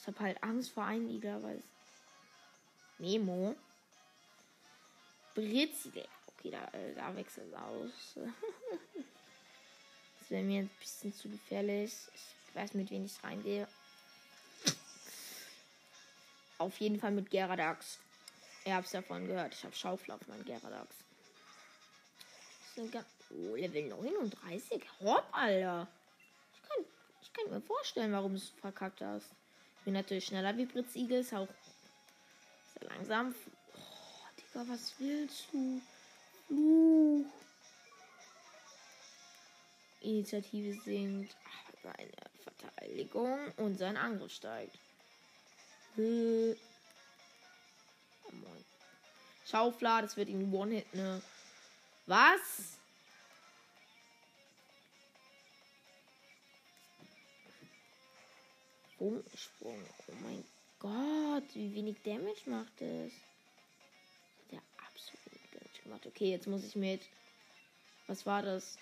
Ich habe halt Angst vor einem Igler, weil Memo. Britzle. Okay, da, äh, da wechselt es aus. *laughs* das wäre mir ein bisschen zu gefährlich. Ich weiß, mit wem ich reingehe. Auf jeden Fall mit Geradax. Ihr habt es davon gehört. Ich habe Schaufel auf meinem Geradax. Oh, Level 39? Hopp, Alter. Ich kann, ich kann mir vorstellen, warum du es verkackt hast. Ich bin natürlich schneller wie Fritz Igel. Ist auch sehr langsam. Oh, Digga, was willst du? Fluch. Initiative sinkt. Seine Verteidigung und sein Angriff steigt. Moin. Schaufler, das wird ihn One-Hit, ne? Was? Umsprung. Oh mein Gott, wie wenig Damage macht das? Der absolut Damage gemacht. Okay, jetzt muss ich mit. Was war das?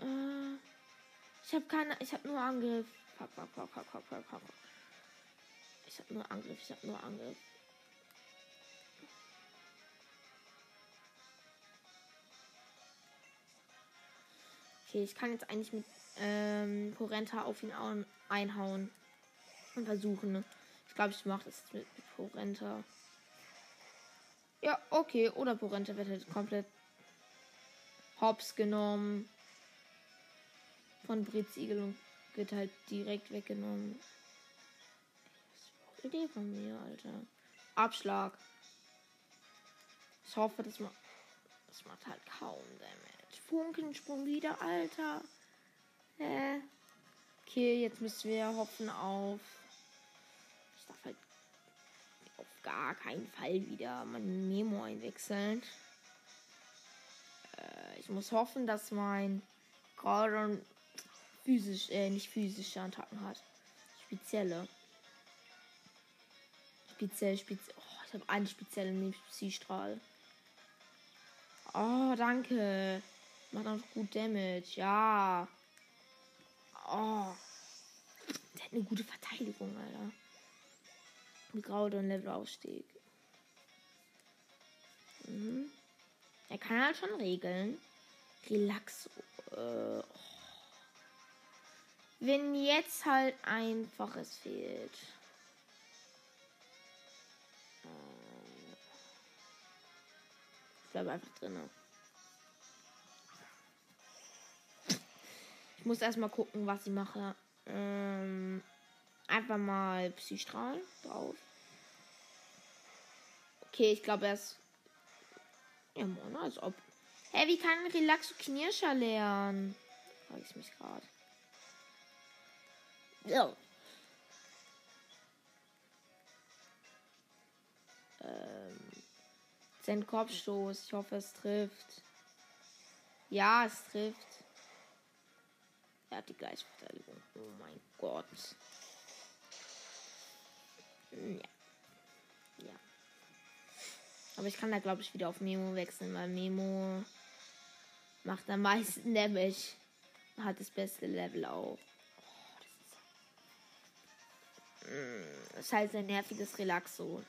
Äh, ich habe keine. Ich habe nur Angriff. Ich habe nur Angriff. Ich habe nur Angriff. Okay, ich kann jetzt eigentlich mit ähm, Porenta auf ihn einhauen. Und versuchen. Ne? Ich glaube, ich mache das mit, mit Porenta. Ja, okay. Oder Porenta wird halt komplett hops genommen. Von Britzigel und wird halt direkt weggenommen. Idee von mir, Alter. Abschlag. Ich hoffe, dass man das macht halt kaum Damage. Funkensprung wieder, Alter. Hä? Okay, jetzt müssen wir hoffen auf. Ich darf halt auf gar keinen Fall wieder mein Memo einwechseln. Äh, ich muss hoffen, dass mein Gordon physisch, äh, nicht physische Attacken hat. Spezielle. Speziell, speziell. Oh, ich habe einen speziellen Psystrahl. Oh, danke. Macht auch gut Damage. Ja. Oh. Der hat eine gute Verteidigung, Alter. Mit und Levelaufstieg. Mhm. Er kann halt schon regeln. Relax. Äh, oh. Wenn jetzt halt einfach es fehlt. Bleibe einfach drin. Ich muss erstmal gucken, was ich mache. Ähm, einfach mal Psystrahl drauf. Okay, ich glaube, er ist. Ja, Mann, als ob. Hä, hey, wie kann Relaxo Knirscher lernen? Frage ich mich gerade. So. Ähm. Sein Kopfstoß. Ich hoffe, es trifft. Ja, es trifft. Er hat die gleiche Verteidigung. Oh mein Gott. Ja. Ja. Aber ich kann da, glaube ich, wieder auf Memo wechseln, weil Memo macht am meisten Damage. Hat das beste Level auch. Oh, das. Mm, das ist halt ein nerviges Relaxo.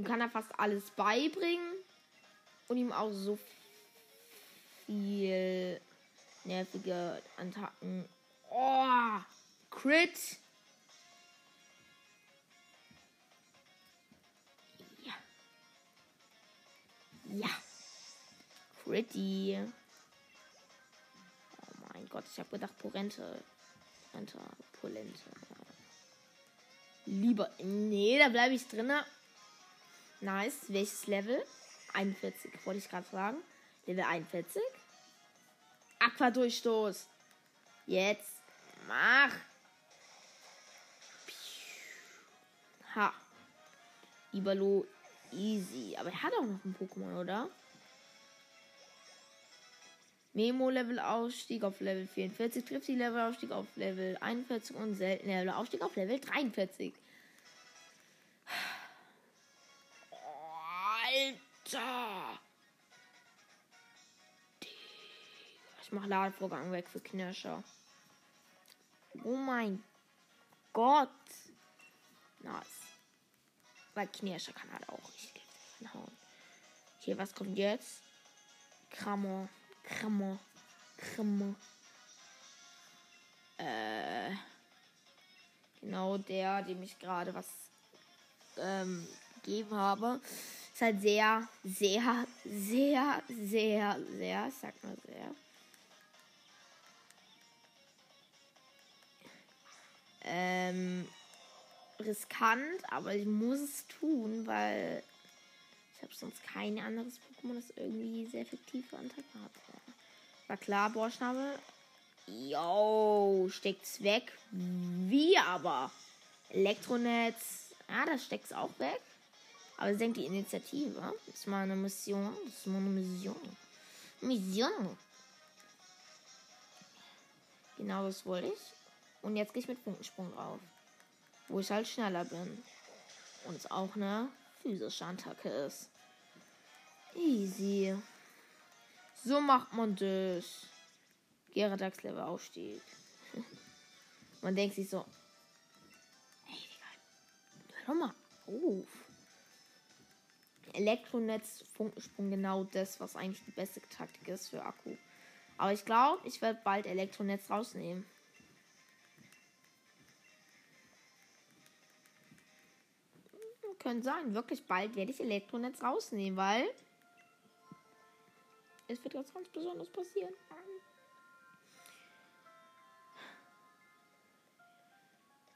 Ihm kann er fast alles beibringen und ihm auch so viel nervige Attacken. Oh, Crit. Ja. Ja. Critty. Oh mein Gott, ich habe gedacht Porente. Porente, Polente. Lieber. Nee, da bleibe ich drinne. Nice. Welches Level? 41, wollte ich gerade sagen. Level 41. Aquadurchstoß. Jetzt mach. Ha. Ibalo easy. Aber er hat auch noch ein Pokémon, oder? Memo-Level-Ausstieg auf Level 44, trifft die Level-Ausstieg auf Level 41 und selten Level-Ausstieg auf Level 43. Alter! Ich mach Ladevorgang weg für Knirscher. Oh mein Gott. Nice. Weil Knirscher kann halt auch richtig hauen. Okay, was kommt jetzt? Krammer. Krammer. Krammer. Äh. Genau der, dem ich gerade was ähm, gegeben habe. Ist halt sehr, sehr, sehr, sehr, sehr, sag mal sehr ähm, riskant, aber ich muss es tun, weil ich habe sonst kein anderes Pokémon, das irgendwie sehr effektive Attacken hat. War klar, Borschnabel. Yo, steckt's weg. Wie aber? Elektronetz. Ja, das steckt's auch weg. Aber senkt die Initiative. Das ist mal eine Mission. Das ist mal eine Mission. Mission. Genau das wollte ich. Und jetzt gehe ich mit Punkensprung drauf. Wo ich halt schneller bin. Und es auch eine physische Attacke ist. Easy. So macht man das. Geradax Level Aufstieg. *laughs* man denkt sich so. Ey, Digga. Hör mal auf. Elektronetz, Funkensprung, genau das, was eigentlich die beste Taktik ist für Akku. Aber ich glaube, ich werde bald Elektronetz rausnehmen. Könnte sein. Wirklich bald werde ich Elektronetz rausnehmen, weil es wird was ganz Besonderes passieren.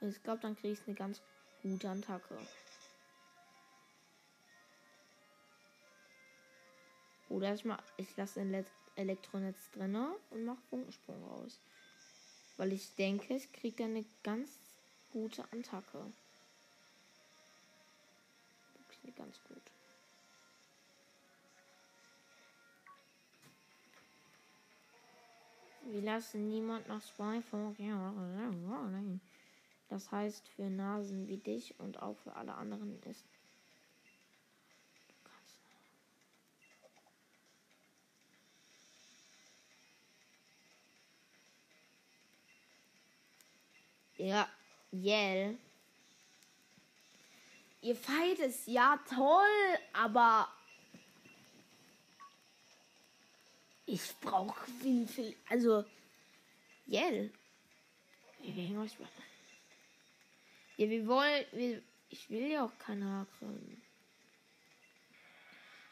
Ich glaube, dann kriege ich eine ganz gute Attacke. Oder ich, mach, ich lasse ein Elektronetz drinne und mache Funkensprung raus. Weil ich denke, ich kriege eine ganz gute Attacke. Wirklich ganz gute. Wir lassen niemand nach Spyfunk. Das heißt für Nasen wie dich und auch für alle anderen ist. Ja, Yell. Ihr Fight ist ja toll, aber ich brauche viel, viel. Also, Yell. Ja, wir wollen. Wir, ich will ja auch keine Haken.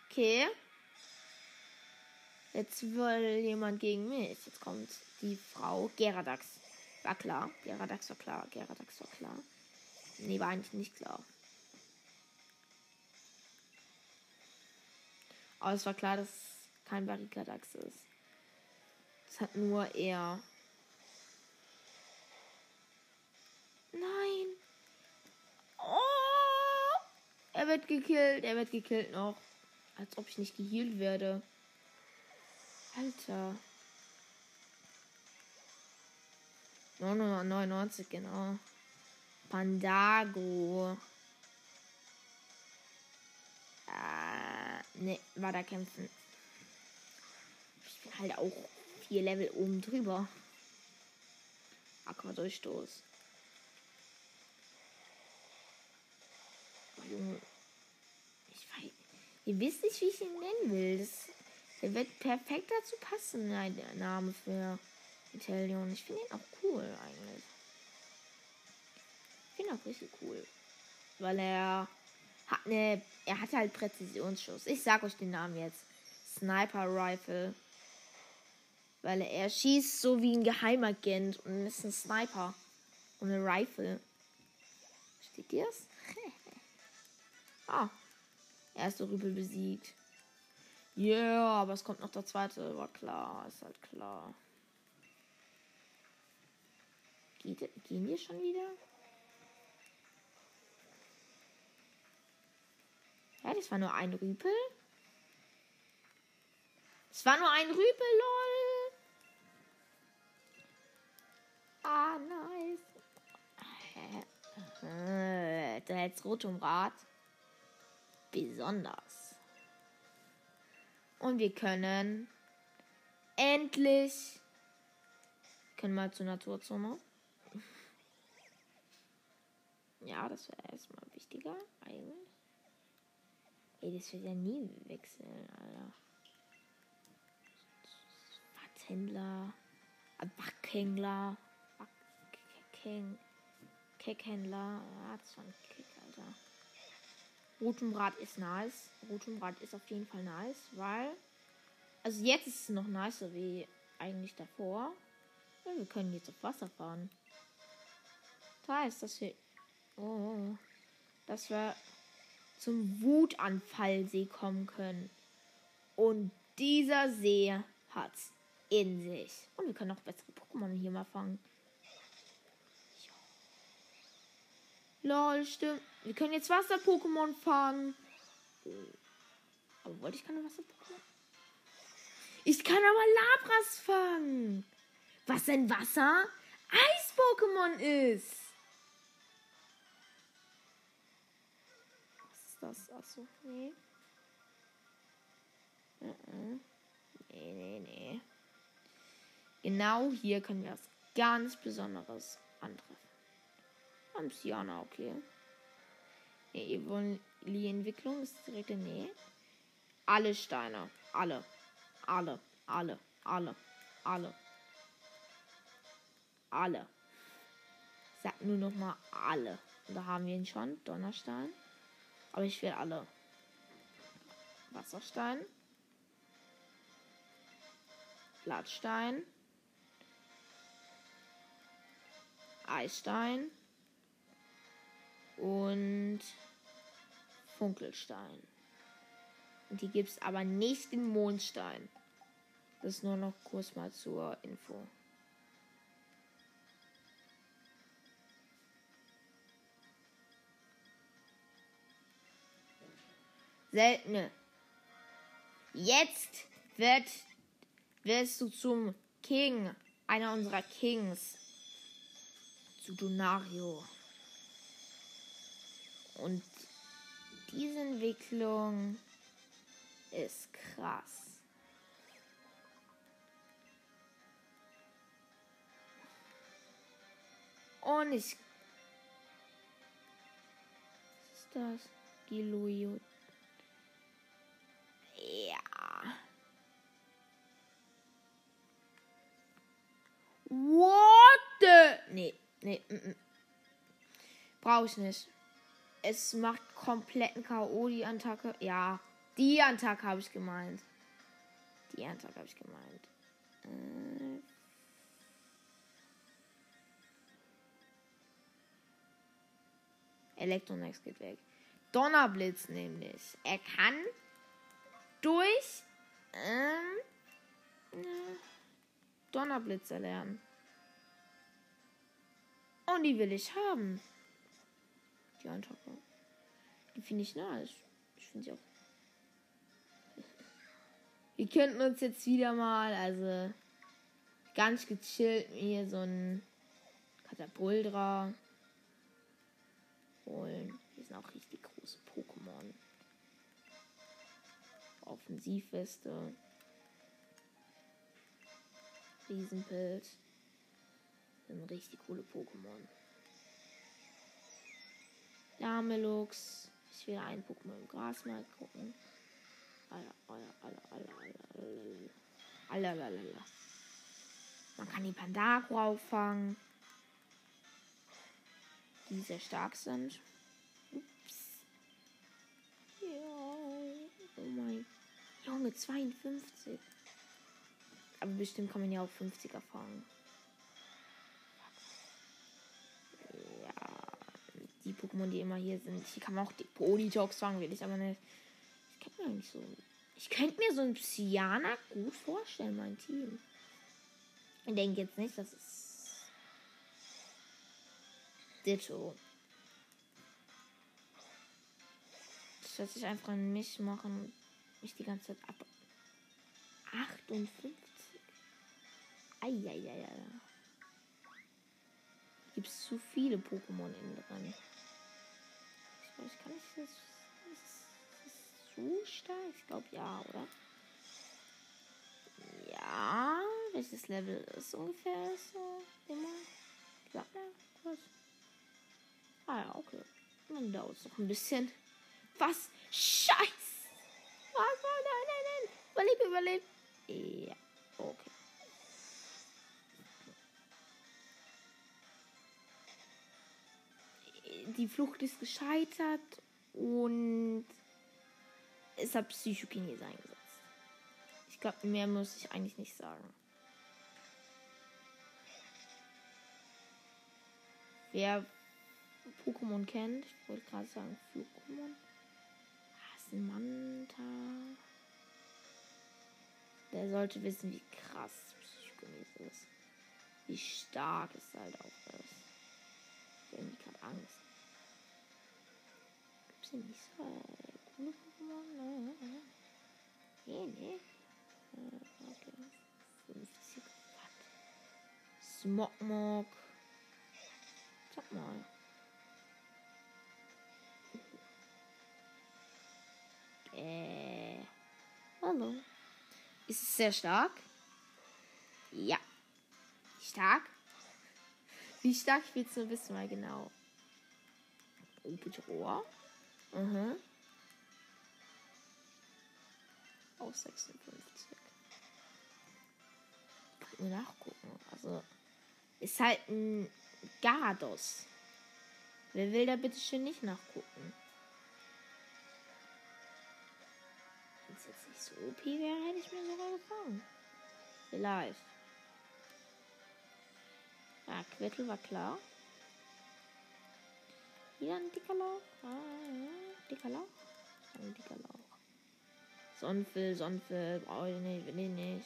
Okay. Jetzt will jemand gegen mich. Jetzt kommt die Frau Geradax. War klar. Geradax war klar. Geradax war klar. Nee, war eigentlich nicht klar. Aber es war klar, dass kein Barrikadax ist. Es hat nur er. Nein. Oh! Er wird gekillt. Er wird gekillt noch. Als ob ich nicht geheilt werde. Alter. 999, genau. Pandago. Äh, ne, war da kämpfen. Ich bin halt auch vier Level oben drüber. Aquadurchstoß. Junge. Ich weiß. Ihr wisst nicht, wie ich ihn nennen will. Das, der wird perfekt dazu passen, der Name für Italian. Ich finde ihn auch cool eigentlich. Ich finde ihn auch richtig cool. Weil er hat eine. Er hat halt Präzisionsschuss. Ich sag euch den Namen jetzt. Sniper Rifle. Weil er schießt so wie ein Geheimagent und ist ein Sniper. Und eine Rifle. Steht ihr das? *laughs* ah. Erste Rübel besiegt. Ja, yeah, aber es kommt noch der zweite. War klar. Ist halt klar. Geht, gehen wir schon wieder? Ja, das war nur ein Rüpel. Es war nur ein Rüpel, lol. Ah, nice. Da um Rad. Besonders. Und wir können endlich können mal zur Naturzone. Ja, das wäre erstmal wichtiger, eigentlich. Ey, das wird ja nie wechseln, Alter. Watthändler. Wackhändler. Keckhändler. Ja, das war ein Kick, Alter. Rotumrad ist nice. Rotumrad ist auf jeden Fall nice, weil. Also jetzt ist es noch nicer wie eigentlich davor. Ja, wir können jetzt auf Wasser fahren. Da ist das hier Oh, dass wir zum Wutanfallsee kommen können. Und dieser See hat's in sich. Und wir können auch bessere Pokémon hier mal fangen. Lol, stimmt. Wir können jetzt Wasser-Pokémon fangen. Aber wollte ich keine Wasser-Pokémon? Ich kann aber Labras fangen. Was denn Wasser? Eis-Pokémon ist. Das? Achso, nee. Nee, nee, nee. Genau hier können wir was ganz Besonderes antreffen. Am Siana, okay. Nee, Evoli-Entwicklung ist direkt in Nähe. Alle Steine. Alle. Alle. Alle. Alle. Alle. Alle. Sag nur noch mal alle. Und da haben wir ihn schon. Donnerstein. Aber ich will alle. Wasserstein. Blattstein. Eisstein. Und Funkelstein. Und die gibt es aber nicht in Mondstein. Das ist nur noch kurz mal zur Info. Seltene. Jetzt wird, wirst du zum King. Einer unserer Kings. Zu Donario. Und diese Entwicklung ist krass. Und ich. Was ist das? Giluio. Ja. What the? Nee, nee. Mm, mm. Brauche ich nicht. Es macht kompletten K.O. die Attacke. Ja, die Attacke habe ich gemeint. Die Attacke habe ich gemeint. Äh. Elektronex geht weg. Donnerblitz nämlich. Er kann durch ähm, äh, Donnerblitz erlernen. Und die will ich haben. Die Attacke. Die finde ich nice. Ich finde sie auch. Wir könnten uns jetzt wieder mal, also ganz gechillt mir so ein Katapultra holen. Die sind auch richtig große Pokémon. Offensivweste. Riesenpilz. Sind richtig coole Pokémon. Damelux. Ich will ein Pokémon im Gras mal gucken. Man kann die Pandako auffangen. Die sehr stark sind. Ups. Ja. Oh mein. Junge, 52. Aber bestimmt kann man ja auch 50er fangen. die Pokémon, die immer hier sind. Hier kann man auch die Politox fangen, will ich aber nicht. Ich könnte mir eigentlich so. Ich könnte mir so ein Psyana gut vorstellen, mein Team. Ich denke jetzt nicht, dass es. Ditto. Das wird sich einfach an mich machen. Mich die ganze Zeit ab. 58. Eieiei. Gibt es zu viele Pokémon in dran. Ich kann ich das. Ist so stark? Ich glaube ja, oder? Ja. Welches Level ist ungefähr so? Immer? Sag mal kurz. Ah ja, okay. Dann dauert es noch ein bisschen. Was? Scheiß! Was? Nein, nein, nein. Überleb, überleb. Ja, okay. die Flucht ist gescheitert und es hat Psychokinesis eingesetzt. Ich glaube, mehr muss ich eigentlich nicht sagen. Wer Pokémon kennt, ich wollte gerade sagen Flugpokémon. Manta. Der sollte wissen, wie krass Psychokinesis ist. Wie stark es halt auch ist. Ich habe gerade Angst sind nicht so coole Pokémon. Ne? Nee, nee. Okay. 50 Watt. Smogmog. Sag mal. Äh. Hallo. Ist es sehr stark? Ja. Stark? Wie stark willst du wissen mal genau? Opetroa. Mhm. Auf 56. Kann mir nachgucken. Also, ist halt ein Gardos. Wer will da bitte schön nicht nachgucken? OP wäre, hätte ich mir sogar gefangen. Vielleicht. Ja, Quettel war klar. Wieder ein dicker Lauch. Ah, dicker Lauch. Ein dicker Lauch. Sonnenfil, Sonnenfil, brauche ich nicht, will ich nicht.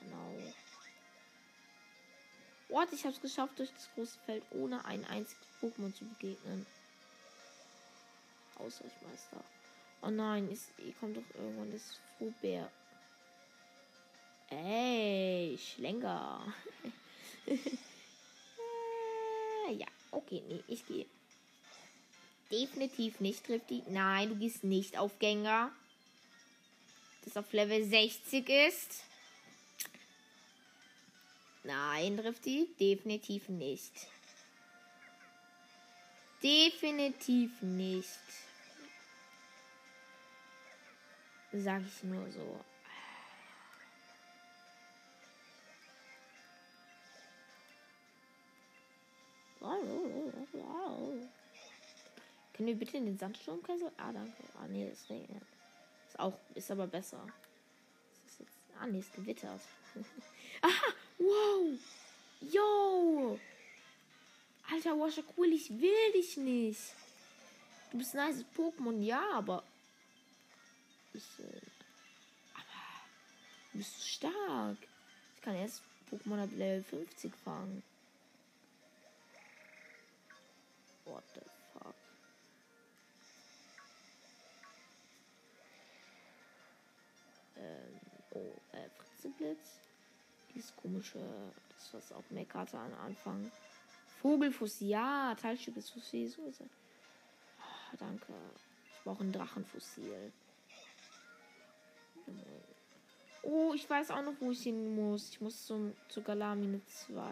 Genau. What? Ich habe es geschafft, durch das große Feld ohne ein einziges Pokémon zu begegnen. Ausweichmeister. Oh nein, ist, kommt doch irgendwann das Frohbär. Ey, Schlenker. Äh, *laughs* ja, okay, nee, ich gehe. Definitiv nicht, Drifty. Nein, du gehst nicht auf Gänger. Das auf Level 60 ist. Nein, Drifty, definitiv nicht. Definitiv nicht. Sag ich nur so. Können wir bitte in den Sandsturmkessel? Ah, danke. Ah, nee, ist, nee, ist auch, ist aber besser. Ist jetzt, ah, nee, ist gewittert. *laughs* Aha, wow. Yo. Alter, Washer cool, ich will dich nicht. Du bist ein nice Pokémon, ja, aber. Aber. Du bist stark. Ich kann erst Pokémon ab Level 50 fangen. What the fuck? Ähm, oh, äh, Fritzeblitz. Dieses komische, das was auch Meckerte an Anfang. Vogelfuß, ja, Teilstück ist Fossil, so ist er. Oh, danke. Ich brauche ein Drachenfossil. Oh, ich weiß auch noch, wo ich hin muss. Ich muss zum, zu Galamine 2.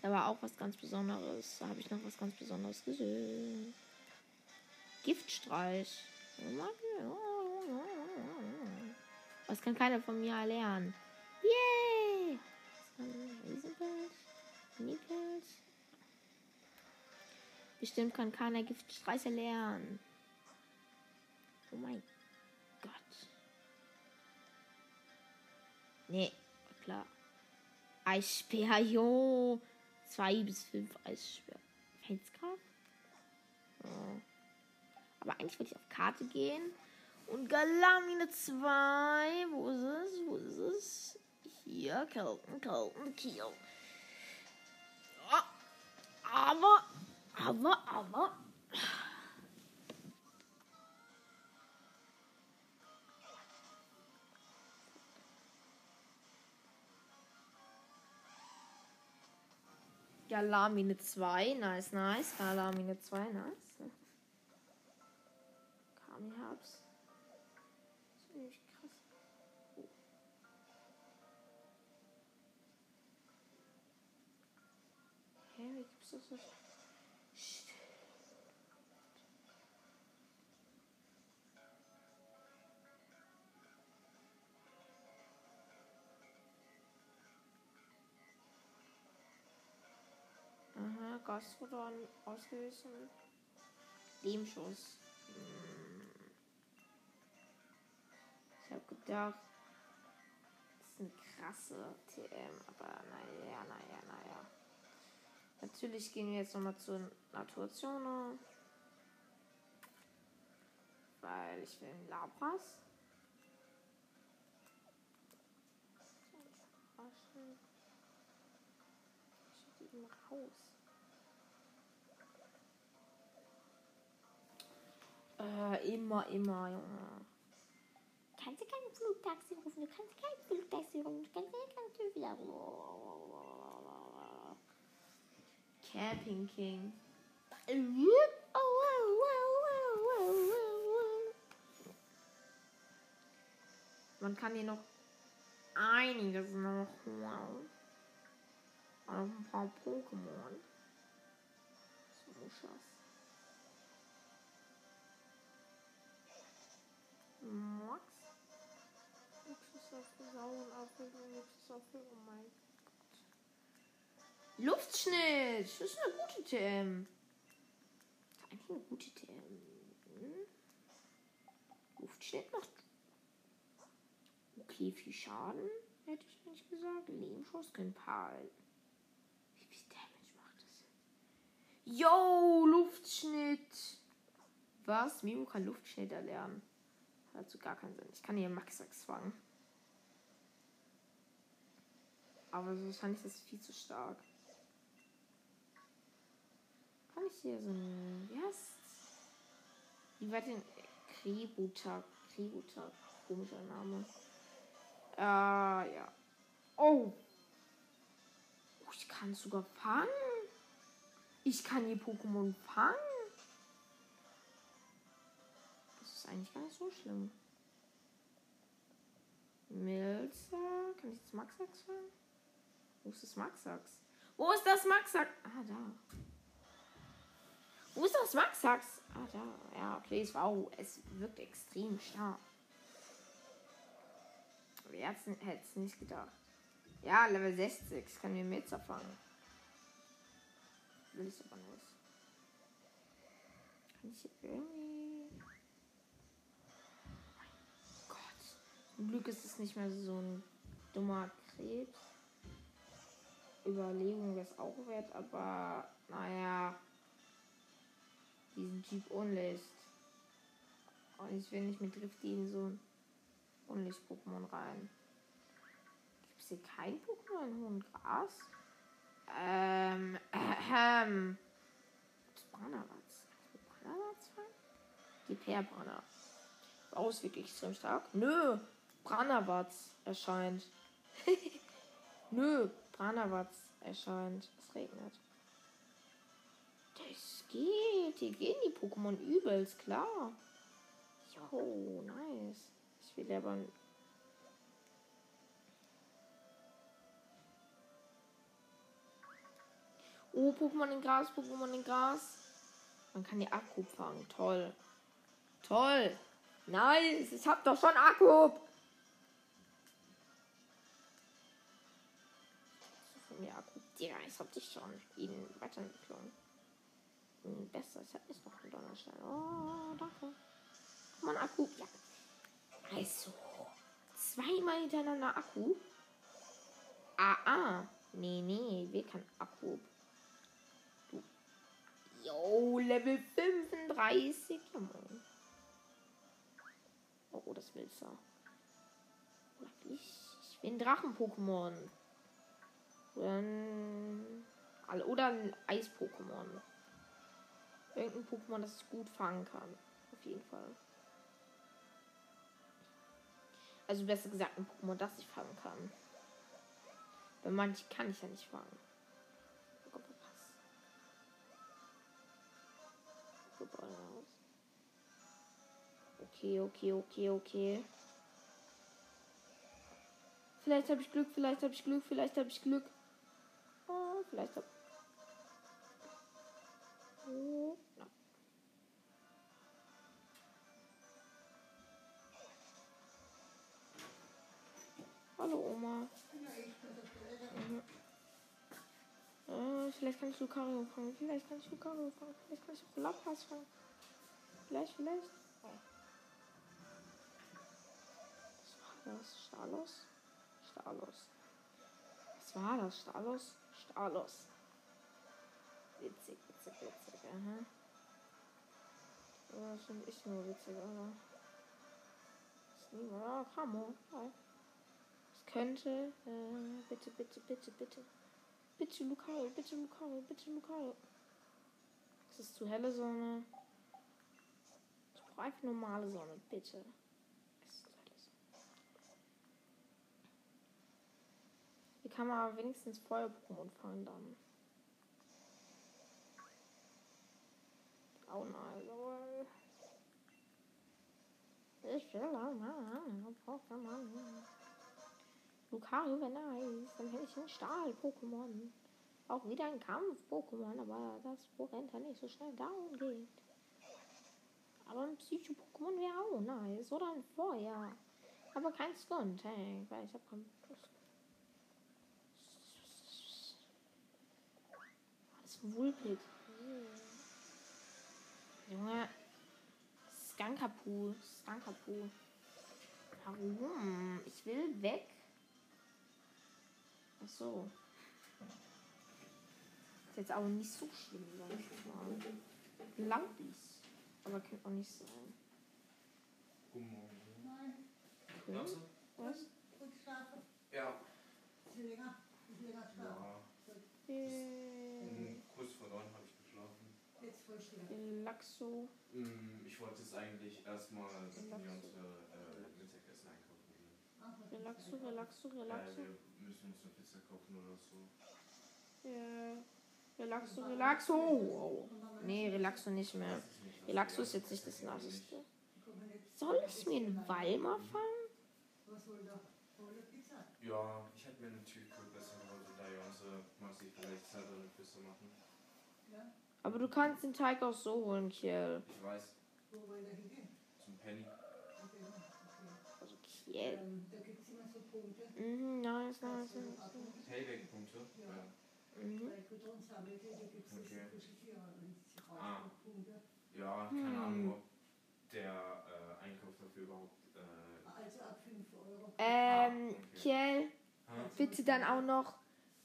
Da war auch was ganz Besonderes. Da habe ich noch was ganz Besonderes gesehen. Giftstreich. Was kann keiner von mir lernen? Yay! Bestimmt kann keiner Giftstreiche lernen. Oh mein Gott. Nee, klar. Eisbär, jo. Zwei bis fünf Eisbär. Felsgraf? Ja. Aber eigentlich wollte ich auf Karte gehen. Und Galamine 2. Wo ist es? Wo ist es? Hier, Kelton, Kelton, Kiel. Ja. Aber, aber, aber. Galamine 2, nice, nice. Galamine 2, nice. Kami Herbst. Ziemlich krass. Oh. Hä, wie gibt's das nicht? Gastrodon ausgewiesen. Lehmschuss. Hm. Ich habe gedacht, das ist eine krasse TM, aber naja, naja, naja. Natürlich gehen wir jetzt nochmal zur Naturzone. Weil ich will einen Labras. Ich ihn raus. Äh, immer, immer, Junge. Kannst du kein Flugtaxi rufen? Du kannst kein Flugtaxi rufen. Du kannst kein wieder. Camping King. Man kann hier noch einiges noch holen. Auch ein paar Pokémon. So, Max. Luftschnitt. Das ist eine gute TM. Eigentlich eine gute TM. Luftschnitt macht okay viel Schaden, hätte ich nicht gesagt. Lehmschuss können paar halten. Wie viel Damage macht das? Yo, Luftschnitt. Was? Mimo kann Luftschnitter lernen. Also gar keinen Sinn. Ich kann hier Maxax fangen. Aber so wahrscheinlich ist das viel zu stark. Kann ich hier so ein. Wie heißt Wie war denn. Kributak. Kributak. Komischer Name. Äh, ja. Oh. oh. Ich kann es sogar fangen. Ich kann die Pokémon fangen. Eigentlich gar nicht so schlimm. Milzer. Kann ich das Maxax fangen? Wo ist das Maxax? Wo ist das Maxax? Ah, da. Wo ist das Maxax? Ah, da. Ja, okay, es war, es wirkt extrem stark. Wer hätte es nicht gedacht? Ja, Level 60. Das kann mir mit zerfangen. Will ich aber nicht. Kann ich hier irgendwie. Glück ist es nicht mehr so ein dummer Krebs. Überlegung wäre es auch wert, aber naja. Diesen Typ unlicht. Und ich will nicht mit Drifty in so ein Unlicht-Pokémon rein. Gibt es hier kein Pokémon in hohem Gras? Ähm, ähm. Branawatz. Branawatz rein? Die Peerbranner. Wow, ist wirklich extrem stark. Nö, Branawatz erscheint. *laughs* Nö, Branawatz erscheint. Es regnet. Das geht. Hier gehen die Pokémon übelst, klar. Jo, nice. Ich will aber. Oh, Pokémon in Gras, Pokémon in Gras. Man kann die Akku fangen. Toll. Toll. Nice. Ich hab doch schon Akku. Mir Akku. Ja, ich schon. Ihn weiterentwickeln. Besser. Ich hab nicht noch einen Donnerstein. Oh, danke. Komm mal, Akku. Ja. Also, zweimal hintereinander Akku. Ah, ah. Nee, nee, wir kann Akku. Du. Yo, Level 35. Oh, das willst du. Ich bin Drachen-Pokémon. Oder ein Eis-Pokémon. Irgendein Pokémon, das ich gut fangen kann. Auf jeden Fall. Also besser gesagt ein Pokémon, das ich fangen kann. Weil manche kann ich ja nicht fangen. Okay, okay, okay, okay. Vielleicht habe ich Glück, vielleicht habe ich Glück, vielleicht habe ich Glück. Oh, vielleicht habe oh, no. Hallo Oma. Mhm. Äh, vielleicht kann ich Lucario fangen. Vielleicht kann ich Lucario fangen. Vielleicht kann ich auch Lapras fangen. Vielleicht, vielleicht. Oh. Was war das? Stalos? Stalos. Was war das? Stalos? Stalos. Witzig, witzig, witzig. Aha. Das finde ich nur witzig, aber. Ist niemand. Ah, Kamo. Hi könnte. Äh, bitte, bitte, bitte, bitte. Bitte Lucario, bitte Lucario, bitte Lucario. Es ist zu helle Sonne. Ich brauche einfach normale Sonne, bitte. Es ist zu helle Sonne. Wie kann man wenigstens Feuer-Pokémon fangen dann? Oh nein. Ich will auch mal Pokémon. Lucario wäre nice. Dann hätte ich ein Stahl-Pokémon. Auch wieder ein Kampf-Pokémon, aber das Porenta nicht so schnell down geht. Aber ein Psycho-Pokémon wäre auch nice. Oder ein Feuer. Aber kein Stun-Tank, weil ich habe keinen Das ist ein Wulpit. Junge. Skankapu. Skankapu. Warum? Ich will weg. Ach so. Ist jetzt aber nicht so schlimm, sag ich mal. Langbies. Aber kann auch nicht sein. Guten Morgen. Nein, Okay. Was? Ja. Ist länger, ist länger schlafen. Ja. Äh, Um kurz vor neun habe ich geschlafen. Jetzt Relaxo. Mm, Ich wollte jetzt eigentlich erstmal mit Relaxo. Jonte äh, Mittagessen einkaufen gehen. Relaxo, das? relaxo, Äh, relaxo. wir müssen uns eine Pizza kaufen oder so. Ja. Relaxo, relaxo. Oh. Nee, relaxo nicht mehr. Relaxo ist jetzt nicht das Nasseste. Soll ich mir einen Weimar fangen? Ja, ich hätte mir eine Tiefkühl besser und da Jonte mag sie vielleicht selber eine Pizza machen. Ja? Aber du kannst den Teig auch so holen, Kiel. Ich weiß, Wo wollen wir hingehen? zum Penny. Also Kiel. Ähm, da gibt es immer so Punkte. Mhm, nice, nice. Payback-Punkte? Ja. Mhm. Okay. Ah. Ja, Hm. keine Ahnung, ob der äh, Einkauf dafür überhaupt. Äh, Also ab 5 Euro. Ähm, Ah, okay. Kiel, bitte dann auch noch.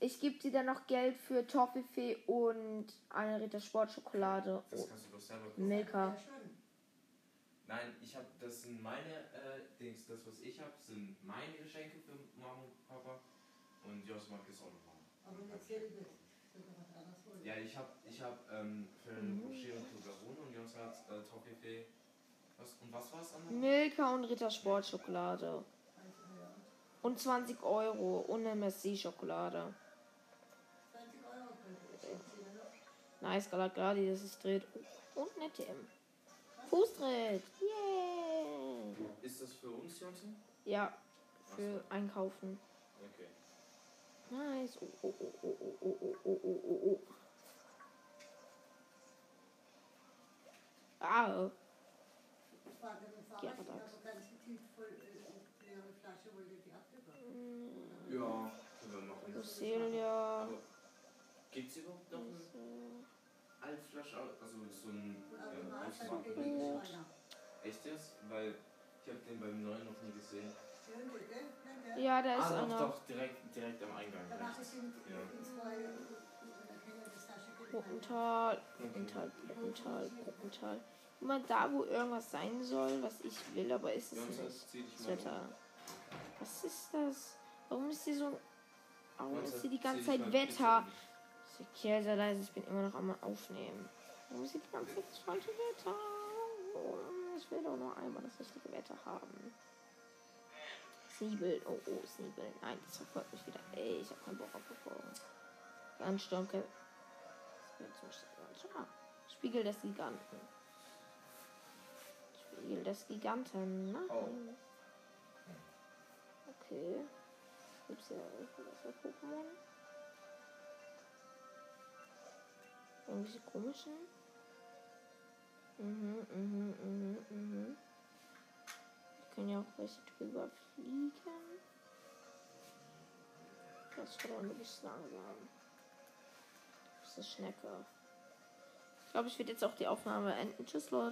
Ich gebe dir dann noch Geld für Toffifee und eine Ritter Sportschokolade. das kannst du doch selber kaufen. Milka. Nein, ich habe, das sind meine äh, Dings, das was ich habe, sind meine Geschenke für Mama und Papa und Jos mag es auch noch machen. Aber anderes. Ja, ich habe, ich habe ähm, für Mhm. Rocher und Toblerone und Jos hat äh, Toffifee. Was, und was war es andere? Milka und Ritter Sportschokolade. Und 20 Euro und eine Messi-Schokolade. Nice, Galagladi, das ist dreht. Und eine TM. Fußtritt. Yeah. Ist das für uns, Jonsen? Ja, für Einkaufen. Okay. Nice. Oh, oh, oh, oh, oh, oh, oh, oh, oh, oh, oh. Ah, Ja, äh. Ja, können wir machen. Lucelia. Aber gibt es überhaupt noch eine Altflasche? Also so ein äh, automatisch Automat- geht die Gut. Schreiner. Echt jetzt? Weil ich habe den beim neuen noch nie gesehen. Ja, da ist ah, doch, einer. doch, direkt, direkt am Eingang. Da mache ich Ja. in zwei, Okay. Bruppental, Bruppental, Bruppental. Immer da, wo irgendwas sein soll, was ich will, aber ist es nicht. Das Wetter. Was ist das? Warum ist hier so. Warum um. ist hier die ganze Zeit Wetter? Bitte Sehr, leise, ich bin immer noch am Aufnehmen. Warum ganze Zeit das falsche Wetter? Oh, Ich will doch nur einmal das richtige Wetter haben. Sneebel, oh oh, Sneebel. Nein, das verfolgt mich wieder. Ey, ich hab keinen Bock auf Verfolgung. Ansturmke. Ah, Spiegel des Giganten. Spiegel des Giganten. Nein. Oh. Okay. Gibt's hier irgendwelche Pokémon? Irgendwelche komischen? Mhm, mhm, mhm, mhm. Wir können ja auch welche drüber fliegen. Das ist aber ein bisschen langsam. Das ist Schnecke. Ich glaube, ich werde jetzt auch die Aufnahme enden. Tschüss, Leute.